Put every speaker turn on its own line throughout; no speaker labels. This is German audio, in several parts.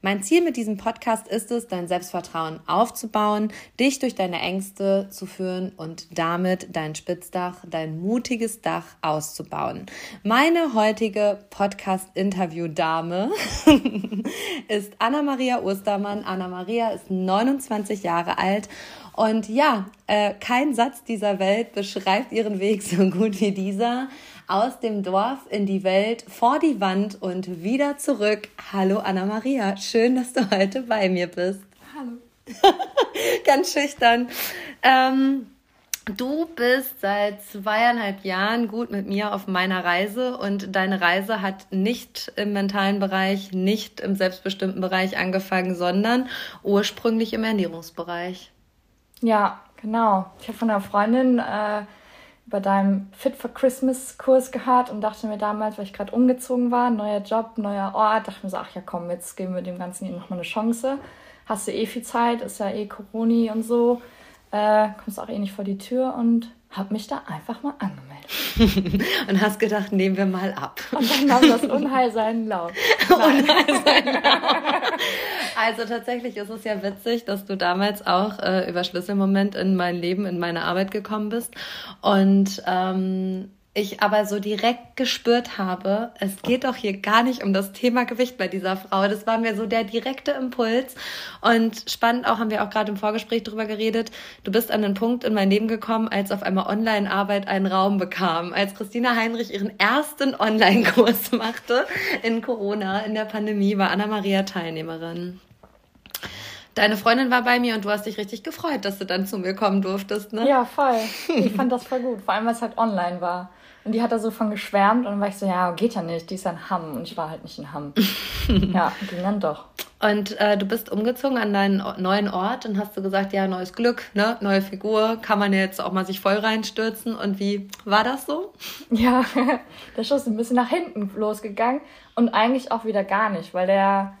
Mein Ziel mit diesem Podcast ist es, dein Selbstvertrauen aufzubauen, dich durch deine Ängste zu führen und damit dein Spitzdach, dein mutiges Dach auszubauen. Meine heutige Podcast-Interview-Dame ist Anna-Maria Ostermann. Anna-Maria ist 29 Jahre alt und ja, äh, kein Satz dieser Welt beschreibt ihren Weg so gut wie dieser aus dem Dorf in die Welt, vor die Wand und wieder zurück. Hallo Anna-Maria, schön, dass du heute bei mir bist.
Hallo.
Ganz schüchtern. Ähm, du bist seit zweieinhalb Jahren gut mit mir auf meiner Reise und deine Reise hat nicht im mentalen Bereich, nicht im selbstbestimmten Bereich angefangen, sondern ursprünglich im Ernährungsbereich.
Ja, genau. Ich habe von einer Freundin äh, bei deinem Fit for Christmas Kurs gehört und dachte mir damals, weil ich gerade umgezogen war, neuer Job, neuer Ort, dachte mir so, ach ja komm, jetzt geben wir dem Ganzen hier nochmal eine Chance. Hast du eh viel Zeit, ist ja eh Corona und so, äh, kommst auch eh nicht vor die Tür und hab mich da einfach mal angemeldet.
und hast gedacht, nehmen wir mal ab.
Und dann nahm das Unheil seinen Lauf. Unheil seinen
Lauf. Also tatsächlich ist es ja witzig, dass du damals auch äh, über Schlüsselmoment in mein Leben, in meine Arbeit gekommen bist. Und ähm, ich aber so direkt gespürt habe, es geht doch hier gar nicht um das Thema Gewicht bei dieser Frau. Das war mir so der direkte Impuls. Und spannend auch, haben wir auch gerade im Vorgespräch drüber geredet, du bist an den Punkt in mein Leben gekommen, als auf einmal Online-Arbeit einen Raum bekam. Als Christina Heinrich ihren ersten Online-Kurs machte in Corona, in der Pandemie, war Anna-Maria Teilnehmerin. Deine Freundin war bei mir und du hast dich richtig gefreut, dass du dann zu mir kommen durftest, ne?
Ja, voll. Ich fand das voll gut. Vor allem, weil es halt online war. Und die hat da so von geschwärmt und dann war ich so, ja, geht ja nicht, die ist ein Hamm. Und ich war halt nicht in Hamm. ja, ging dann doch.
Und äh, du bist umgezogen an deinen neuen Ort und hast du gesagt, ja, neues Glück, ne, neue Figur, kann man jetzt auch mal sich voll reinstürzen. Und wie war das so?
Ja, der Schuss ist ein bisschen nach hinten losgegangen und eigentlich auch wieder gar nicht, weil der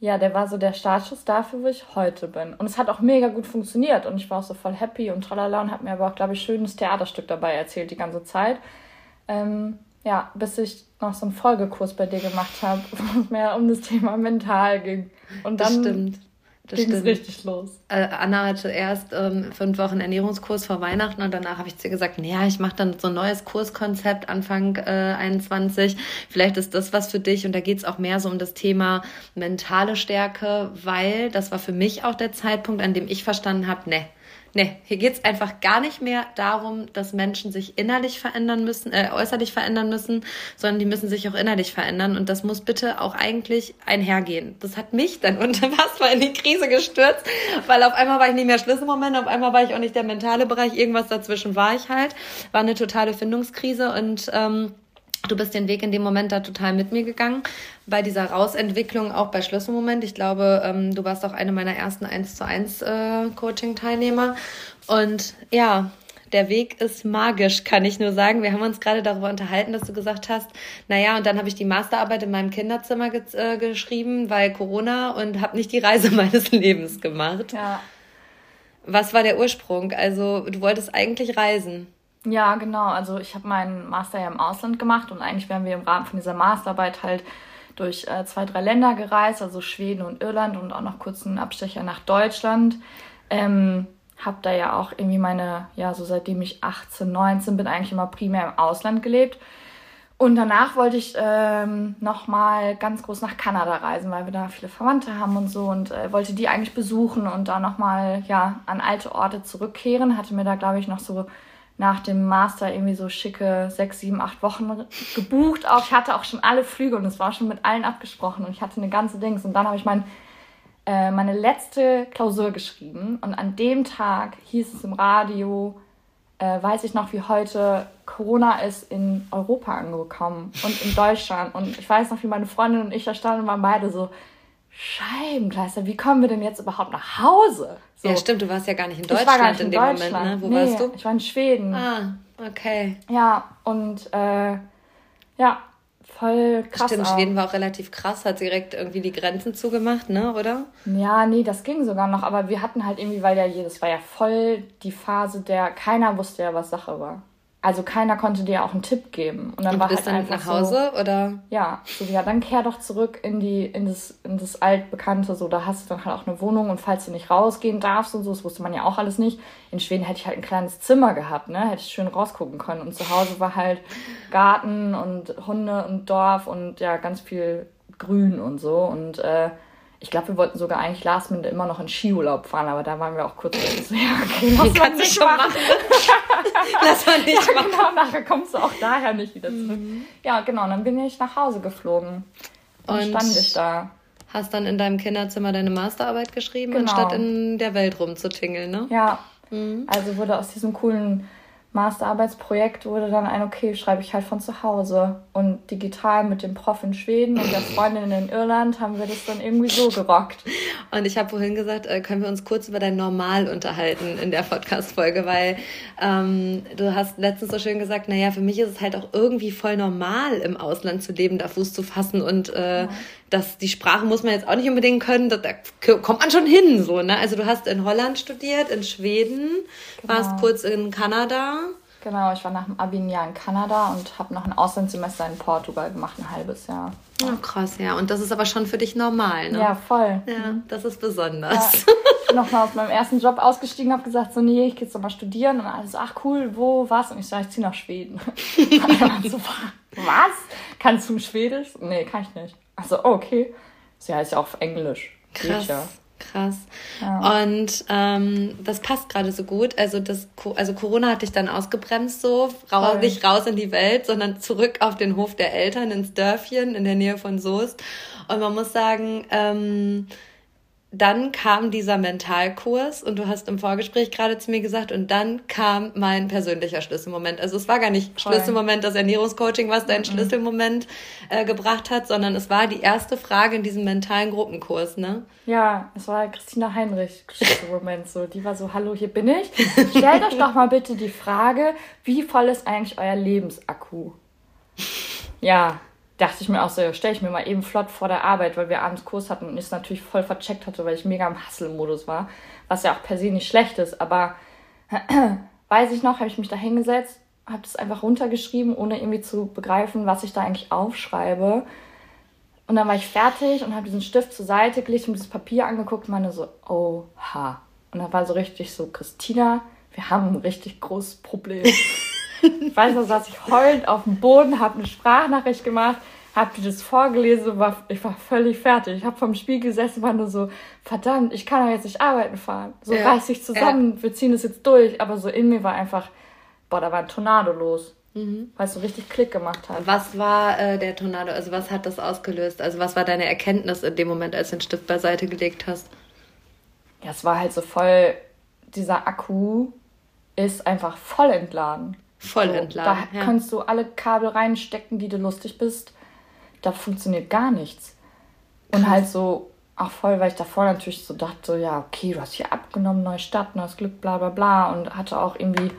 ja, der war so der Startschuss dafür, wo ich heute bin. Und es hat auch mega gut funktioniert und ich war auch so voll happy und tralala und habe mir aber auch, glaube ich, schönes Theaterstück dabei erzählt die ganze Zeit. Ähm, ja, bis ich noch so einen Folgekurs bei dir gemacht habe, wo es mehr um das Thema mental ging. Und dann, das stimmt. Das ging es richtig los.
Äh, Anna hatte erst ähm, fünf Wochen Ernährungskurs vor Weihnachten und danach habe ich zu ihr gesagt, naja, ich mache dann so ein neues Kurskonzept Anfang äh, 21. Vielleicht ist das was für dich und da geht es auch mehr so um das Thema mentale Stärke, weil das war für mich auch der Zeitpunkt, an dem ich verstanden habe, ne, Nee, hier geht's einfach gar nicht mehr darum, dass Menschen sich innerlich verändern müssen, äh, äußerlich verändern müssen, sondern die müssen sich auch innerlich verändern. Und das muss bitte auch eigentlich einhergehen. Das hat mich dann unfassbar in die Krise gestürzt, weil auf einmal war ich nicht mehr Schlüsselmoment, auf einmal war ich auch nicht der mentale Bereich, irgendwas dazwischen war ich halt. War eine totale Findungskrise und ähm, Du bist den Weg in dem Moment da total mit mir gegangen. Bei dieser Rausentwicklung, auch bei Schlüsselmoment. Ich glaube, ähm, du warst auch eine meiner ersten 1 zu 1 äh, Coaching-Teilnehmer. Und ja, der Weg ist magisch, kann ich nur sagen. Wir haben uns gerade darüber unterhalten, dass du gesagt hast, naja, und dann habe ich die Masterarbeit in meinem Kinderzimmer ge äh, geschrieben, weil Corona und habe nicht die Reise meines Lebens gemacht. Ja. Was war der Ursprung? Also, du wolltest eigentlich reisen.
Ja, genau. Also ich habe meinen Master ja im Ausland gemacht und eigentlich wären wir im Rahmen von dieser Masterarbeit halt durch äh, zwei, drei Länder gereist, also Schweden und Irland und auch noch kurz einen Abstecher nach Deutschland. Ähm, habe da ja auch irgendwie meine, ja, so seitdem ich 18, 19 bin, eigentlich immer primär im Ausland gelebt. Und danach wollte ich ähm, nochmal ganz groß nach Kanada reisen, weil wir da viele Verwandte haben und so und äh, wollte die eigentlich besuchen und da nochmal ja, an alte Orte zurückkehren. Hatte mir da, glaube ich, noch so nach dem Master irgendwie so schicke sechs, sieben, acht Wochen gebucht. Auch ich hatte auch schon alle Flüge und es war schon mit allen abgesprochen und ich hatte eine ganze Dings. Und dann habe ich mein, äh, meine letzte Klausur geschrieben und an dem Tag hieß es im Radio, äh, weiß ich noch wie heute, Corona ist in Europa angekommen und in Deutschland. Und ich weiß noch, wie meine Freundin und ich da standen und waren beide so, Scheibenkleister, wie kommen wir denn jetzt überhaupt nach Hause?
So. Ja, stimmt, du warst ja gar nicht in Deutschland ich war gar nicht in, in dem
Moment, ne? Wo nee, warst du? Ich war in Schweden.
Ah, okay.
Ja, und äh, ja, voll krass.
Stimmt, auch. Schweden war auch relativ krass, hat direkt irgendwie die Grenzen zugemacht, ne, oder?
Ja, nee, das ging sogar noch, aber wir hatten halt irgendwie, weil ja jedes war ja voll die Phase der, keiner wusste ja, was Sache war. Also keiner konnte dir auch einen Tipp geben. Und dann und war bist halt dann nach Hause so, oder? Ja, so ja, dann kehr doch zurück in die in das in das altbekannte so, da hast du dann halt auch eine Wohnung und falls du nicht rausgehen darfst und so, das wusste man ja auch alles nicht. In Schweden hätte ich halt ein kleines Zimmer gehabt, ne? Hätte ich schön rausgucken können und zu Hause war halt Garten und Hunde und Dorf und ja, ganz viel Grün und so und äh, ich glaube, wir wollten sogar eigentlich Last Minute immer noch in Skiurlaub fahren, aber da waren wir auch kurz so, ja, okay, lass mal nicht schon machen. lass mal nicht ja, machen. Genau, nachher kommst du auch daher nicht wieder zurück. Mhm. Ja, genau, dann bin ich nach Hause geflogen. Und, und
stand ich da. Hast dann in deinem Kinderzimmer deine Masterarbeit geschrieben, genau. anstatt in der Welt rumzutingeln, ne?
Ja. Mhm. Also wurde aus diesem coolen Masterarbeitsprojekt wurde dann ein, okay, schreibe ich halt von zu Hause. Und digital mit dem Prof in Schweden und der Freundin in Irland haben wir das dann irgendwie so gerockt.
Und ich habe vorhin gesagt, äh, können wir uns kurz über dein Normal unterhalten in der Podcast-Folge, weil ähm, du hast letztens so schön gesagt, naja, für mich ist es halt auch irgendwie voll normal, im Ausland zu leben, da Fuß zu fassen und äh, ja dass die Sprache muss man jetzt auch nicht unbedingt können, da, da kommt man schon hin, so, ne? Also du hast in Holland studiert, in Schweden, genau. warst kurz in Kanada.
Genau, ich war nach dem Abi ein Jahr in Kanada und habe noch ein Auslandssemester in Portugal gemacht, ein halbes Jahr.
Ja. Oh, krass, ja. Und das ist aber schon für dich normal, ne?
Ja, voll.
Ja, mhm. das ist besonders. Ja.
Ich bin nochmal aus meinem ersten Job ausgestiegen, habe gesagt, so, nee, ich gehe jetzt nochmal studieren. Und alles, ach cool, wo, was? Und ich sage, ich ziehe nach Schweden. so, was? Kannst du Schwedisch? Nee, kann ich nicht. Also, oh, okay. Sie heißt ja auch auf Englisch.
Krass. Ja. Krass. Ja. Und ähm, das passt gerade so gut. Also das, also Corona hat dich dann ausgebremst so, raus, nicht raus in die Welt, sondern zurück auf den Hof der Eltern ins Dörfchen in der Nähe von Soest. Und man muss sagen, ähm, dann kam dieser Mentalkurs und du hast im Vorgespräch gerade zu mir gesagt, und dann kam mein persönlicher Schlüsselmoment. Also es war gar nicht Voll. Schlüsselmoment, das Ernährungscoaching, was dein mhm. Schlüsselmoment äh, gebracht hat, sondern es war die erste Frage in diesem mentalen Gruppenkurs, ne?
Ja, es war Christina Heinrich Schlüsselmoment so. Die war so, hallo, hier bin ich. Stellt euch doch mal bitte die Frage, wie voll ist eigentlich euer Lebensakku? Ja, dachte ich mir auch so, stelle ich mir mal eben flott vor der Arbeit, weil wir abends Kurs hatten und ich es natürlich voll vercheckt hatte, weil ich mega im Hustle-Modus war, was ja auch per se nicht schlecht ist, aber weiß ich noch, habe ich mich da hingesetzt, habe das einfach runtergeschrieben, ohne irgendwie zu begreifen, was ich da eigentlich aufschreibe. Und dann war ich fertig und habe diesen Stift zur Seite gelegt und das Papier angeguckt und meine so, oha. Und da war so richtig so, Christina, wir haben ein richtig großes Problem. Ich weiß noch, saß ich heulend auf dem Boden, habe eine Sprachnachricht gemacht, habe dir das vorgelesen, war, ich war völlig fertig. Ich habe vom Spiegel gesessen, war nur so, verdammt, ich kann doch jetzt nicht arbeiten fahren. So ja. reiß dich zusammen, ja. wir ziehen das jetzt durch. Aber so in mir war einfach, boah, da war ein Tornado los. Mhm. Weil es so richtig Klick gemacht hat.
Was war äh, der Tornado? Also was hat das ausgelöst? Also was war deine Erkenntnis in dem Moment, als du den Stift beiseite gelegt hast?
Ja, es war halt so voll, dieser Akku ist einfach voll entladen. Voll so, entladen. Da ja. kannst du alle Kabel reinstecken, die du lustig bist. Da funktioniert gar nichts. Krass. Und halt so, auch voll, weil ich davor natürlich so dachte, so, ja, okay, du hast hier abgenommen, neue Stadt, neues Glück, bla bla bla. Und hatte auch irgendwie,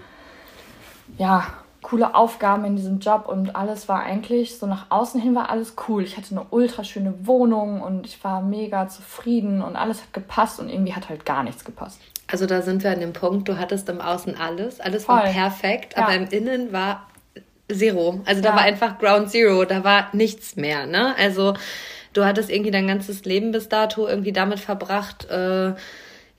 ja, coole Aufgaben in diesem Job und alles war eigentlich so nach außen hin war alles cool. Ich hatte eine ultra schöne Wohnung und ich war mega zufrieden und alles hat gepasst und irgendwie hat halt gar nichts gepasst.
Also da sind wir an dem Punkt, du hattest im Außen alles, alles Voll. war perfekt, ja. aber im Innen war Zero. Also da ja. war einfach Ground Zero, da war nichts mehr, ne? Also du hattest irgendwie dein ganzes Leben bis dato irgendwie damit verbracht, äh,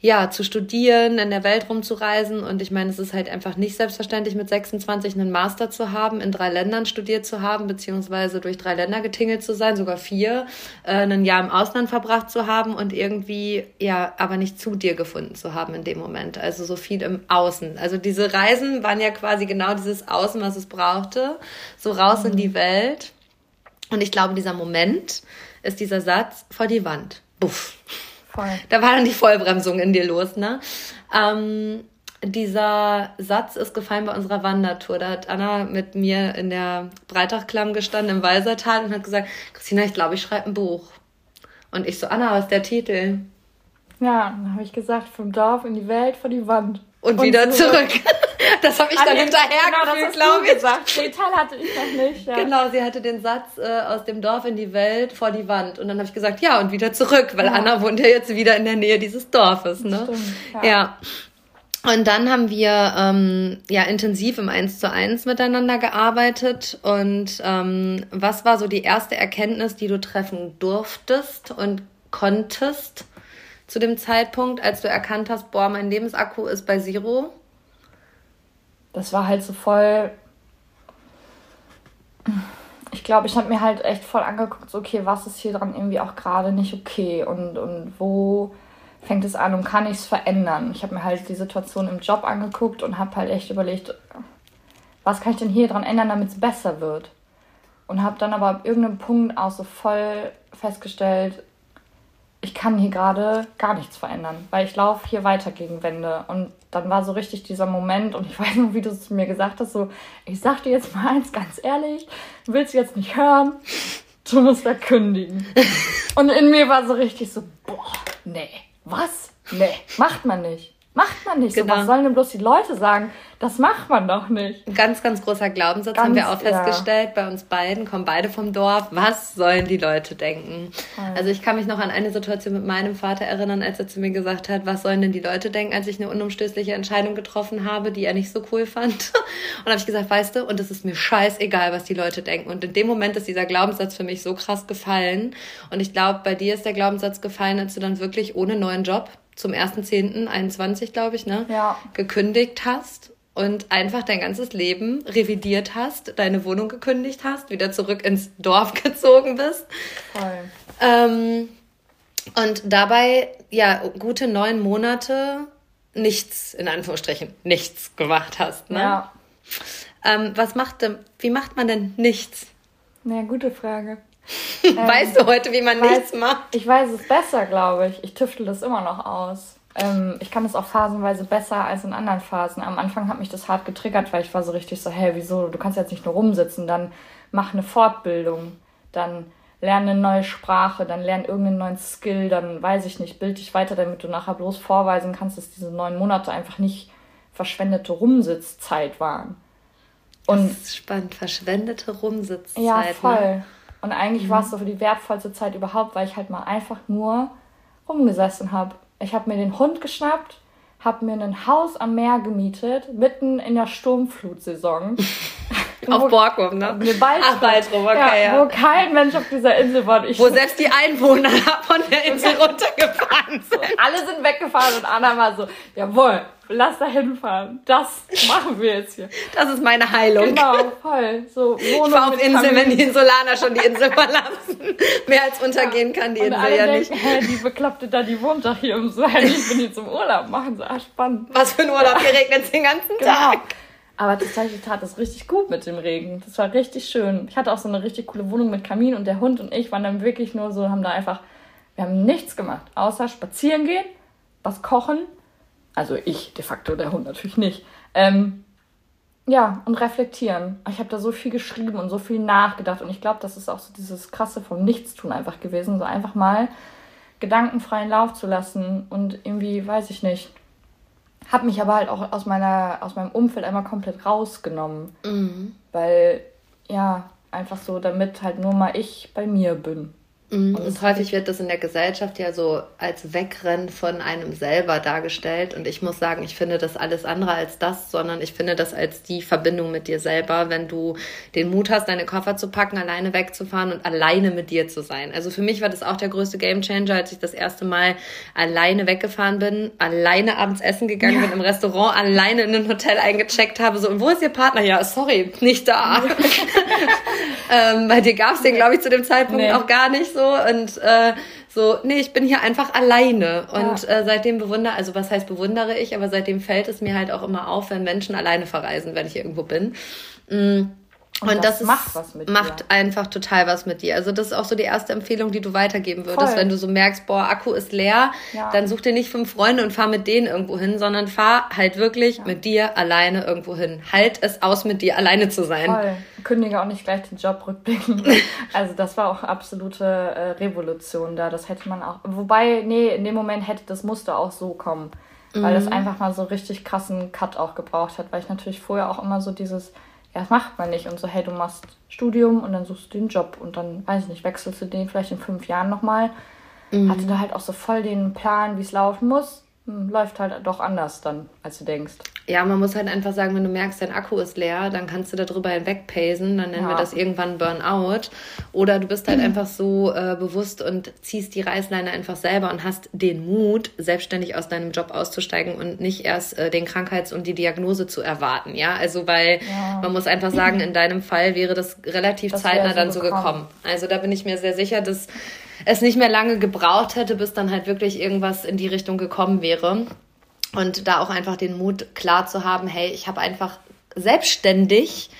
ja, zu studieren, in der Welt rumzureisen. Und ich meine, es ist halt einfach nicht selbstverständlich, mit 26 einen Master zu haben, in drei Ländern studiert zu haben, beziehungsweise durch drei Länder getingelt zu sein, sogar vier, äh, ein Jahr im Ausland verbracht zu haben und irgendwie, ja, aber nicht zu dir gefunden zu haben in dem Moment. Also so viel im Außen. Also diese Reisen waren ja quasi genau dieses Außen, was es brauchte. So raus mhm. in die mhm. Welt. Und ich glaube, dieser Moment ist dieser Satz vor die Wand. Buff. Voll. Da war dann die Vollbremsung in dir los, ne? Ähm, dieser Satz ist gefallen bei unserer Wandertour. Da hat Anna mit mir in der Breitachklamm gestanden im Weisertal und hat gesagt, Christina, ich glaube, ich schreibe ein Buch. Und ich so, Anna, was ist der Titel?
Ja, dann habe ich gesagt, vom Dorf in die Welt, vor die Wand.
Und, und wieder zurück. zurück. Das habe ich dann
ah,
hinterher
genau, glaube ich. Gesagt. Den Teil hatte ich noch nicht. Ja.
Genau, sie hatte den Satz äh, aus dem Dorf in die Welt vor die Wand. Und dann habe ich gesagt, ja, und wieder zurück, weil ja. Anna wohnt ja jetzt wieder in der Nähe dieses Dorfes. Ne? Stimmt, ja. ja. Und dann haben wir ähm, ja intensiv im Eins zu eins miteinander gearbeitet. Und ähm, was war so die erste Erkenntnis, die du treffen durftest und konntest zu dem Zeitpunkt, als du erkannt hast, boah, mein Lebensakku ist bei Zero?
Das war halt so voll. Ich glaube, ich habe mir halt echt voll angeguckt, so, okay, was ist hier dran irgendwie auch gerade nicht okay und, und wo fängt es an und kann ich es verändern. Ich habe mir halt die Situation im Job angeguckt und habe halt echt überlegt, was kann ich denn hier dran ändern, damit es besser wird. Und habe dann aber ab irgendeinem Punkt auch so voll festgestellt, ich kann hier gerade gar nichts verändern, weil ich laufe hier weiter gegen Wände. Und dann war so richtig dieser Moment, und ich weiß noch, wie du es zu mir gesagt hast, so, ich sag dir jetzt mal eins ganz ehrlich, du willst jetzt nicht hören, du musst da kündigen. und in mir war so richtig so, boah, nee was? Nee, macht man nicht. Macht man nicht. Genau. So, was sollen denn bloß die Leute sagen? Das macht man doch nicht.
Ein ganz, ganz großer Glaubenssatz ganz, haben wir auch festgestellt ja. bei uns beiden, kommen beide vom Dorf. Was sollen die Leute denken? Ja. Also ich kann mich noch an eine Situation mit meinem Vater erinnern, als er zu mir gesagt hat, was sollen denn die Leute denken, als ich eine unumstößliche Entscheidung getroffen habe, die er nicht so cool fand. Und habe ich gesagt, weißt du, und es ist mir scheißegal, was die Leute denken. Und in dem Moment ist dieser Glaubenssatz für mich so krass gefallen. Und ich glaube, bei dir ist der Glaubenssatz gefallen, als du dann wirklich ohne neuen Job zum 1.10.21, glaube ich, ne? Ja. gekündigt hast und einfach dein ganzes Leben revidiert hast, deine Wohnung gekündigt hast, wieder zurück ins Dorf gezogen bist. Voll. Ähm, und dabei, ja, gute neun Monate nichts, in Anführungsstrichen, nichts gemacht hast. Ne? Ja. Ähm, was macht denn, wie macht man denn nichts?
Na, gute Frage.
Weißt du heute, wie man weiß, nichts macht?
Ich weiß es besser, glaube ich. Ich tüftel das immer noch aus. Ähm, ich kann es auch phasenweise besser als in anderen Phasen. Am Anfang hat mich das hart getriggert, weil ich war so richtig so, hey, wieso? Du kannst jetzt nicht nur rumsitzen, dann mach eine Fortbildung, dann lerne eine neue Sprache, dann lerne irgendeinen neuen Skill, dann weiß ich nicht, bild dich weiter, damit du nachher bloß vorweisen kannst, dass diese neun Monate einfach nicht verschwendete Rumsitzzeit waren.
Und das ist spannend, verschwendete Rumsitzzeit.
Ja, ne? voll. Ne? Und eigentlich mhm. war es so für die wertvollste Zeit überhaupt, weil ich halt mal einfach nur rumgesessen habe. Ich habe mir den Hund geschnappt, habe mir ein Haus am Meer gemietet, mitten in der Sturmflutsaison. auf Borkum, ne? Eine Ach, Waldrum, okay, ja, ja. Wo kein Mensch auf dieser Insel war.
Ich wo selbst die Einwohner von der Insel runtergefahren sind.
Alle sind weggefahren und Anna war so, jawohl, lass da hinfahren. Das machen wir jetzt hier.
Das ist meine Heilung. Genau, voll. So, Wohnung ich fahre auf Insel, wenn die Insulaner schon die Insel verlassen. Mehr als untergehen ja. kann die und Insel ja
denken, nicht. Hä, die Bekloppte da, die wohnt doch hier im Suhl. Ich bin hier zum Urlaub machen. So, ah, spannend.
Was für ein Urlaub? Hier regnet es den ganzen genau. Tag.
Aber tatsächlich tat es richtig gut mit dem Regen. Das war richtig schön. Ich hatte auch so eine richtig coole Wohnung mit Kamin und der Hund und ich waren dann wirklich nur so, haben da einfach, wir haben nichts gemacht, außer spazieren gehen, was kochen also ich de facto, der Hund natürlich nicht. Ähm, ja, und reflektieren. Ich habe da so viel geschrieben und so viel nachgedacht. Und ich glaube, das ist auch so dieses krasse vom Nichtstun einfach gewesen. So einfach mal gedankenfreien Lauf zu lassen. Und irgendwie, weiß ich nicht. Habe mich aber halt auch aus, meiner, aus meinem Umfeld einmal komplett rausgenommen. Mhm. Weil, ja, einfach so, damit halt nur mal ich bei mir bin.
Mhm. Und häufig wird das in der Gesellschaft ja so als Wegrennen von einem selber dargestellt. Und ich muss sagen, ich finde das alles andere als das, sondern ich finde das als die Verbindung mit dir selber, wenn du den Mut hast, deine Koffer zu packen, alleine wegzufahren und alleine mit dir zu sein. Also für mich war das auch der größte Gamechanger, als ich das erste Mal alleine weggefahren bin, alleine abends essen gegangen ja. bin im Restaurant, alleine in ein Hotel eingecheckt habe. So, und wo ist Ihr Partner? Ja, sorry, nicht da. ähm, bei dir gab es den, glaube ich, zu dem Zeitpunkt nee. auch gar nicht so und äh, so, nee, ich bin hier einfach alleine. Und ja. äh, seitdem bewundere, also was heißt bewundere ich, aber seitdem fällt es mir halt auch immer auf, wenn Menschen alleine verreisen, wenn ich irgendwo bin. Mm. Und, und das, das macht was mit macht dir. einfach total was mit dir. Also das ist auch so die erste Empfehlung, die du weitergeben würdest, Voll. wenn du so merkst, boah, Akku ist leer, ja. dann such dir nicht fünf Freunde und fahr mit denen irgendwo hin, sondern fahr halt wirklich ja. mit dir alleine irgendwo hin. Halt es aus, mit dir alleine zu sein.
Voll. Kündige auch nicht gleich den Job rückblicken. also das war auch absolute äh, Revolution da. Das hätte man auch. Wobei, nee, in dem Moment hätte das musste auch so kommen. Weil mhm. das einfach mal so richtig krassen Cut auch gebraucht hat. Weil ich natürlich vorher auch immer so dieses ja, das macht man nicht. Und so, hey, du machst Studium und dann suchst du den Job und dann, weiß ich nicht, wechselst du den vielleicht in fünf Jahren nochmal. Mhm. Hatte da halt auch so voll den Plan, wie es laufen muss. Hm, läuft halt doch anders dann, als du denkst.
Ja, man muss halt einfach sagen, wenn du merkst, dein Akku ist leer, dann kannst du darüber hinwegpacen, dann nennen ja. wir das irgendwann Burnout. Oder du bist halt mhm. einfach so äh, bewusst und ziehst die Reißleine einfach selber und hast den Mut, selbstständig aus deinem Job auszusteigen und nicht erst äh, den Krankheits- und die Diagnose zu erwarten. Ja, also weil ja. man muss einfach sagen, in deinem Fall wäre das relativ das zeitnah so dann so gekommen. gekommen. Also da bin ich mir sehr sicher, dass es nicht mehr lange gebraucht hätte, bis dann halt wirklich irgendwas in die Richtung gekommen wäre. Und da auch einfach den Mut klar zu haben, hey, ich habe einfach selbstständig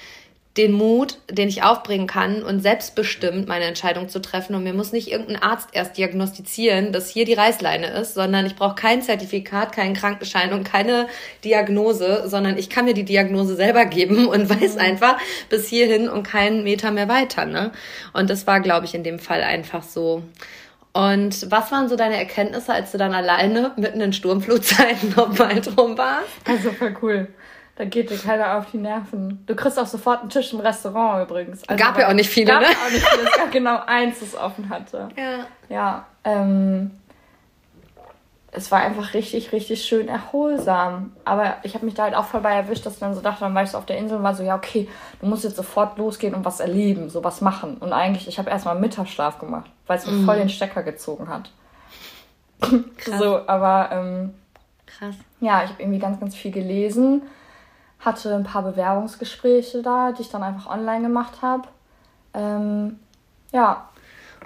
den Mut, den ich aufbringen kann und selbstbestimmt meine Entscheidung zu treffen. Und mir muss nicht irgendein Arzt erst diagnostizieren, dass hier die Reißleine ist, sondern ich brauche kein Zertifikat, keinen Krankenschein und keine Diagnose, sondern ich kann mir die Diagnose selber geben und weiß mhm. einfach bis hierhin und keinen Meter mehr weiter. Ne? Und das war, glaube ich, in dem Fall einfach so. Und was waren so deine Erkenntnisse, als du dann alleine mitten in Sturmflutzeiten nochmal drum warst?
Also voll cool. Da geht dir keiner auf die Nerven. Du kriegst auch sofort einen Tisch im Restaurant übrigens.
Also gab ja auch nicht viele, gab
ne? auch nicht viele. Es gab genau eins, das offen hatte. Ja. Ja. Ähm, es war einfach richtig, richtig schön erholsam. Aber ich habe mich da halt auch voll bei erwischt, dass ich dann so dachte, dann war ich so auf der Insel und war so, ja, okay, du musst jetzt sofort losgehen und was erleben, so was machen. Und eigentlich, ich habe erstmal Mittagsschlaf gemacht, weil es mir mm. voll den Stecker gezogen hat. Krass. so, aber ähm, Krass. Ja, ich habe irgendwie ganz, ganz viel gelesen hatte ein paar Bewerbungsgespräche da, die ich dann einfach online gemacht habe. Ähm, ja.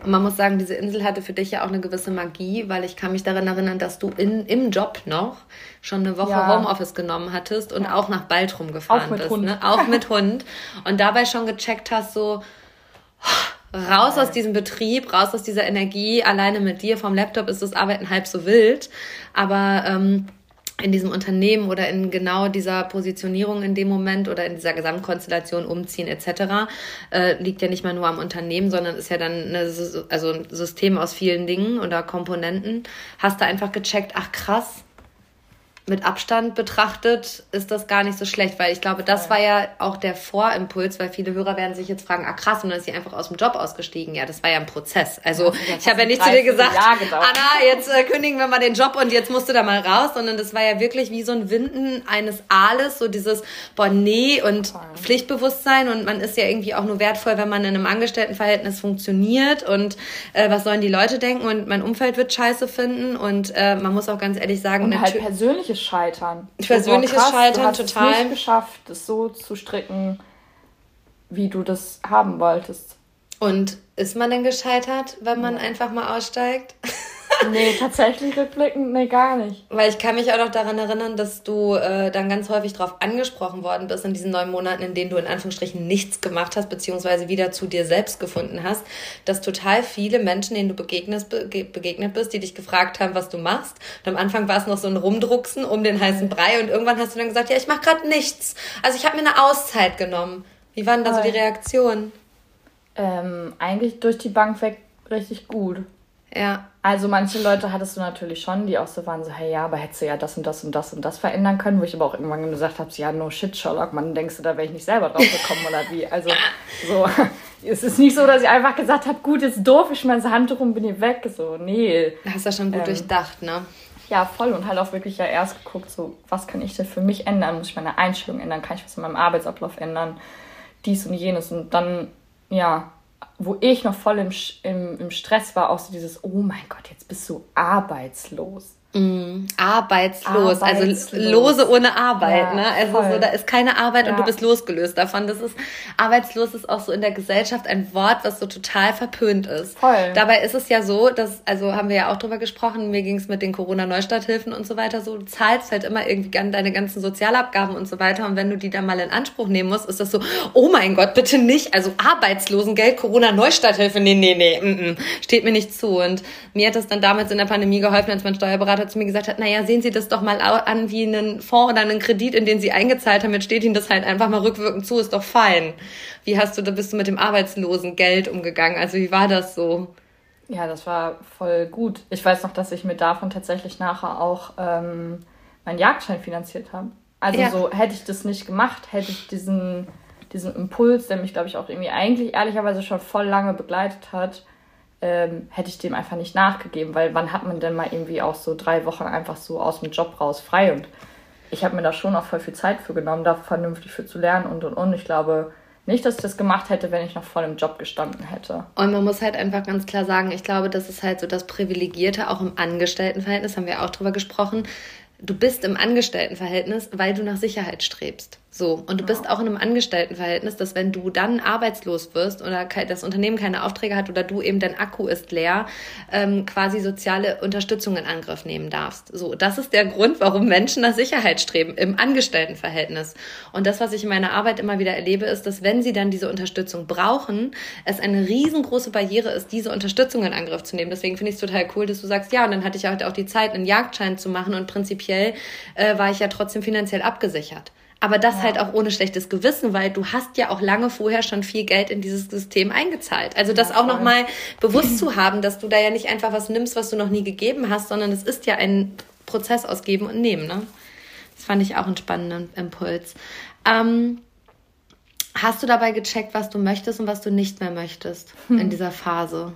Und man muss sagen, diese Insel hatte für dich ja auch eine gewisse Magie, weil ich kann mich daran erinnern, dass du in, im Job noch schon eine Woche ja. Homeoffice genommen hattest und ja. auch nach Baltrum gefahren auch mit bist. Hund. Ne? Auch mit Hund. Und dabei schon gecheckt hast, so raus aus diesem Betrieb, raus aus dieser Energie. Alleine mit dir vom Laptop ist das Arbeiten halb so wild. Aber ähm, in diesem Unternehmen oder in genau dieser Positionierung in dem Moment oder in dieser Gesamtkonstellation umziehen etc. Äh, liegt ja nicht mal nur am Unternehmen, sondern ist ja dann eine, also ein System aus vielen Dingen oder Komponenten. Hast du einfach gecheckt, ach krass, mit Abstand betrachtet ist das gar nicht so schlecht, weil ich glaube, das war ja auch der Vorimpuls, weil viele Hörer werden sich jetzt fragen, ah krass, und dann ist sie einfach aus dem Job ausgestiegen. Ja, das war ja ein Prozess. Also ich habe ja nicht zu dir gesagt, Anna, jetzt äh, kündigen wir mal den Job und jetzt musst du da mal raus, sondern das war ja wirklich wie so ein Winden eines Aales, so dieses, boah, nee und Voll. Pflichtbewusstsein und man ist ja irgendwie auch nur wertvoll, wenn man in einem Angestelltenverhältnis funktioniert und äh, was sollen die Leute denken und mein Umfeld wird scheiße finden und äh, man muss auch ganz ehrlich sagen,
und halt persönliche persönliches Scheitern. Persönliches krass, Scheitern, du hast total. Es nicht geschafft, das so zu stricken, wie du das haben wolltest.
Und ist man denn gescheitert, wenn man einfach mal aussteigt?
Nee, tatsächlich rückblickend, nee, gar nicht.
Weil ich kann mich auch noch daran erinnern, dass du äh, dann ganz häufig darauf angesprochen worden bist in diesen neun Monaten, in denen du in Anführungsstrichen nichts gemacht hast, beziehungsweise wieder zu dir selbst gefunden hast, dass total viele Menschen, denen du begegnest, be begegnet bist, die dich gefragt haben, was du machst. Und am Anfang war es noch so ein Rumdrucksen um den heißen Brei und irgendwann hast du dann gesagt, ja, ich mache gerade nichts. Also ich habe mir eine Auszeit genommen. Wie waren da so die Reaktionen?
Ähm, eigentlich durch die Bank weg richtig gut. Ja. Also manche Leute hattest du natürlich schon, die auch so waren, so, hey, ja, aber hättest du ja das und das und das und das verändern können, wo ich aber auch irgendwann gesagt habe, ja, no shit, Sherlock, man, denkst du, da wäre ich nicht selber drauf gekommen oder wie? Also so, es ist nicht so, dass ich einfach gesagt habe, gut, ist doof, ich schmeiße Handtuch und bin hier weg. So, nee.
Hast du ja schon gut ähm, durchdacht, ne?
Ja, voll und halt auch wirklich ja erst geguckt, so, was kann ich denn für mich ändern? Muss ich meine Einstellung ändern? Kann ich was in meinem Arbeitsablauf ändern? Dies und jenes und dann, ja, wo ich noch voll im, im, im Stress war, auch so dieses, oh mein Gott, jetzt bist du arbeitslos.
Mm, arbeitslos. also lose ohne Arbeit, ja, ne? Also so, da ist keine Arbeit ja. und du bist losgelöst davon. Das ist arbeitslos ist auch so in der Gesellschaft ein Wort, was so total verpönt ist. Voll. Dabei ist es ja so, dass also haben wir ja auch drüber gesprochen. Mir ging es mit den Corona Neustarthilfen und so weiter so. Du zahlst halt immer irgendwie deine ganzen Sozialabgaben und so weiter und wenn du die dann mal in Anspruch nehmen musst, ist das so. Oh mein Gott, bitte nicht. Also Arbeitslosengeld, Corona Neustarthilfe, nee, nee, nee, mm, mm, steht mir nicht zu. Und mir hat das dann damals in der Pandemie geholfen, als mein Steuerberater Berater zu mir gesagt hat, naja, sehen Sie das doch mal an wie einen Fonds oder einen Kredit, in den Sie eingezahlt haben, jetzt steht Ihnen das halt einfach mal rückwirkend zu, ist doch fein. Wie hast du, da bist du mit dem Arbeitslosengeld umgegangen? Also wie war das so?
Ja, das war voll gut. Ich weiß noch, dass ich mir davon tatsächlich nachher auch ähm, meinen Jagdschein finanziert habe. Also ja. so hätte ich das nicht gemacht, hätte ich diesen, diesen Impuls, der mich, glaube ich, auch irgendwie eigentlich ehrlicherweise schon voll lange begleitet hat, ähm, hätte ich dem einfach nicht nachgegeben, weil wann hat man denn mal irgendwie auch so drei Wochen einfach so aus dem Job raus frei und ich habe mir da schon auch voll viel Zeit für genommen, da vernünftig für zu lernen und und und. Ich glaube nicht, dass ich das gemacht hätte, wenn ich noch voll im Job gestanden hätte.
Und man muss halt einfach ganz klar sagen, ich glaube, das ist halt so das Privilegierte, auch im Angestelltenverhältnis, haben wir auch drüber gesprochen. Du bist im Angestelltenverhältnis, weil du nach Sicherheit strebst. So, und du bist auch in einem Angestelltenverhältnis, dass wenn du dann arbeitslos wirst oder das Unternehmen keine Aufträge hat oder du eben dein Akku ist leer, ähm, quasi soziale Unterstützung in Angriff nehmen darfst. So, das ist der Grund, warum Menschen nach Sicherheit streben im Angestelltenverhältnis. Und das, was ich in meiner Arbeit immer wieder erlebe, ist, dass wenn sie dann diese Unterstützung brauchen, es eine riesengroße Barriere ist, diese Unterstützung in Angriff zu nehmen. Deswegen finde ich es total cool, dass du sagst, ja, und dann hatte ich halt auch die Zeit, einen Jagdschein zu machen und prinzipiell äh, war ich ja trotzdem finanziell abgesichert. Aber das ja. halt auch ohne schlechtes Gewissen, weil du hast ja auch lange vorher schon viel Geld in dieses System eingezahlt. Also das ja, auch nochmal bewusst zu haben, dass du da ja nicht einfach was nimmst, was du noch nie gegeben hast, sondern es ist ja ein Prozess aus Geben und Nehmen. Ne? Das fand ich auch einen spannenden Impuls. Ähm, hast du dabei gecheckt, was du möchtest und was du nicht mehr möchtest hm. in dieser Phase?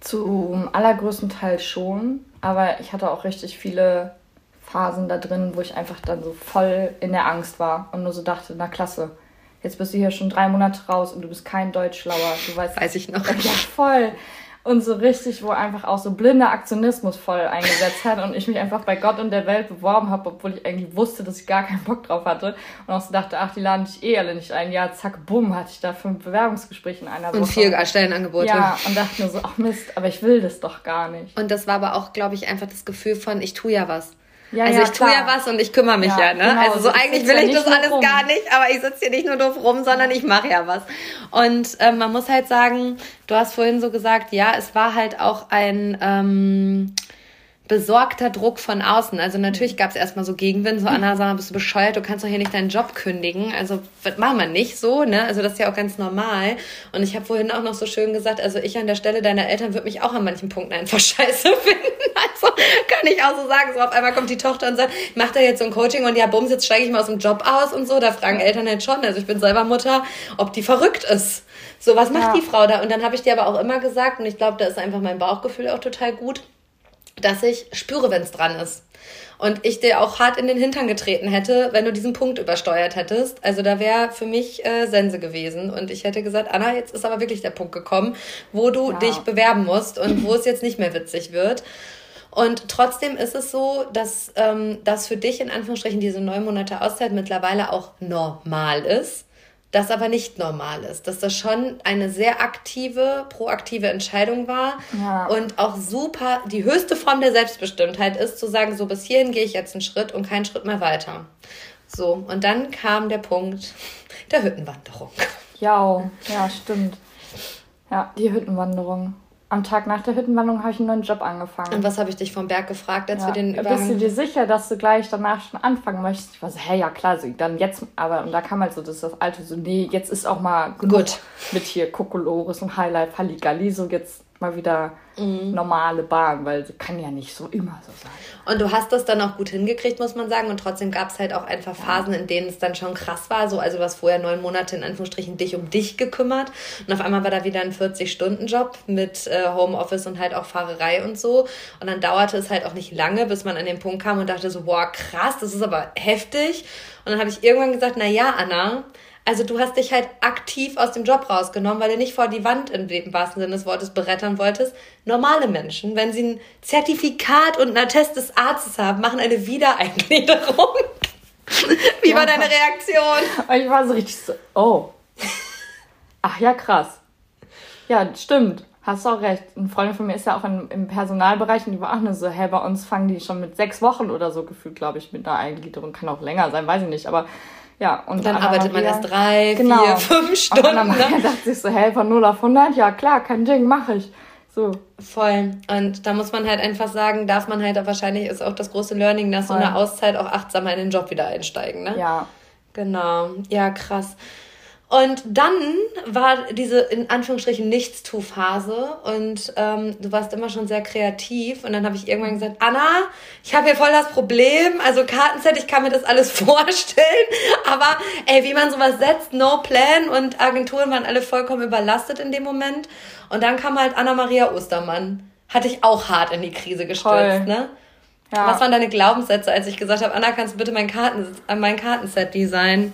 Zum allergrößten Teil schon, aber ich hatte auch richtig viele Phasen da drin, wo ich einfach dann so voll in der Angst war und nur so dachte, na klasse, jetzt bist du hier schon drei Monate raus und du bist kein Deutschlauer. Du weißt, Weiß ich noch. Ja, voll. Und so richtig, wo einfach auch so blinder Aktionismus voll eingesetzt hat und ich mich einfach bei Gott und der Welt beworben habe, obwohl ich eigentlich wusste, dass ich gar keinen Bock drauf hatte. Und auch so dachte, ach, die laden dich eh alle nicht ein. Ja, zack, bumm, hatte ich da fünf Bewerbungsgespräche in einer Woche. Und vier Stellenangebote. Ja, und dachte mir so, ach Mist, aber ich will das doch gar nicht.
Und das war aber auch, glaube ich, einfach das Gefühl von, ich tue ja was. Ja, also ja, ich tue ja was und ich kümmere mich ja, ja ne? Genau, also so eigentlich will ich das alles rum. gar nicht, aber ich sitze hier nicht nur doof rum, sondern ich mache ja was. Und ähm, man muss halt sagen, du hast vorhin so gesagt, ja, es war halt auch ein ähm, besorgter Druck von außen. Also natürlich gab es erstmal so Gegenwind, so Anna, sag mal, bist du bescheuert, du kannst doch hier nicht deinen Job kündigen. Also das machen wir nicht so, ne? Also das ist ja auch ganz normal. Und ich habe vorhin auch noch so schön gesagt, also ich an der Stelle deiner Eltern würde mich auch an manchen Punkten einfach scheiße finden. Also kann ich auch so sagen. So auf einmal kommt die Tochter und sagt, mach da jetzt so ein Coaching und ja, bums, jetzt steige ich mal aus dem Job aus und so. Da fragen Eltern halt schon. Also ich bin selber Mutter, ob die verrückt ist. So, was macht ja. die Frau da? Und dann habe ich dir aber auch immer gesagt, und ich glaube, da ist einfach mein Bauchgefühl auch total gut dass ich spüre, wenn es dran ist. Und ich dir auch hart in den Hintern getreten hätte, wenn du diesen Punkt übersteuert hättest. Also da wäre für mich äh, Sense gewesen. Und ich hätte gesagt, Anna, jetzt ist aber wirklich der Punkt gekommen, wo du ja. dich bewerben musst und wo es jetzt nicht mehr witzig wird. Und trotzdem ist es so, dass ähm, das für dich in Anführungsstrichen diese neun Monate Auszeit mittlerweile auch normal ist das aber nicht normal ist, dass das schon eine sehr aktive, proaktive Entscheidung war ja. und auch super die höchste Form der Selbstbestimmtheit ist, zu sagen, so bis hierhin gehe ich jetzt einen Schritt und keinen Schritt mehr weiter. So, und dann kam der Punkt der Hüttenwanderung.
Ja, ja, stimmt. Ja, die Hüttenwanderung am Tag nach der Hüttenwanderung habe ich einen neuen Job angefangen.
Und was habe ich dich vom Berg gefragt, als
ja.
wir den
Übergang... Bist du dir sicher, dass du gleich danach schon anfangen möchtest? Ich war so, hä, ja klar, so, dann jetzt, aber und da kam halt so das, das alte, so, nee, jetzt ist auch mal gut mit hier Kokolores und Highlight Halligalli, so jetzt mal wieder mhm. normale Bahn, weil sie kann ja nicht so immer so sein.
Und du hast das dann auch gut hingekriegt, muss man sagen. Und trotzdem gab es halt auch einfach Phasen, in denen es dann schon krass war. So, also du hast vorher neun Monate in Anführungsstrichen dich um dich gekümmert. Und auf einmal war da wieder ein 40-Stunden-Job mit äh, Homeoffice und halt auch Fahrerei und so. Und dann dauerte es halt auch nicht lange, bis man an den Punkt kam und dachte so, boah, krass, das ist aber heftig. Und dann habe ich irgendwann gesagt, na ja, Anna, Also du hast dich halt aktiv aus dem Job rausgenommen, weil du nicht vor die Wand im wahrsten Sinne des Wortes berettern wolltest. Normale Menschen, wenn sie ein Zertifikat und einen Attest des Arztes haben, machen eine Wiedereingliederung. Wie ja. war deine Reaktion?
Ich war so richtig so, oh. Ach ja, krass. Ja, stimmt. Hast du auch recht. Eine Freundin von mir ist ja auch in, im Personalbereich und die war auch nur so, hey, bei uns fangen die schon mit sechs Wochen oder so gefühlt, glaube ich, mit einer Eingliederung. Kann auch länger sein, weiß ich nicht. Aber ja, und dann arbeitet man erst drei, genau. vier, fünf Stunden. Und dann ne? dachte sich so, hey, von 0 auf 100, ja klar, kein Ding, mache ich. So.
Voll. Und da muss man halt einfach sagen, darf man halt, wahrscheinlich ist auch das große Learning, dass Voll. so eine Auszeit auch achtsamer in den Job wieder einsteigen, ne? Ja. Genau. Ja, krass. Und dann war diese in Anführungsstrichen Nichtstu-Phase und ähm, du warst immer schon sehr kreativ. Und dann habe ich irgendwann gesagt, Anna, ich habe hier voll das Problem. Also Kartenset, ich kann mir das alles vorstellen. Aber ey, wie man sowas setzt, no plan. Und Agenturen waren alle vollkommen überlastet in dem Moment. Und dann kam halt Anna-Maria Ostermann. Hatte ich auch hart in die Krise gestürzt, ne? Ja. Was waren deine Glaubenssätze, als ich gesagt habe, Anna, kannst du bitte mein, Karten, mein Kartenset designen?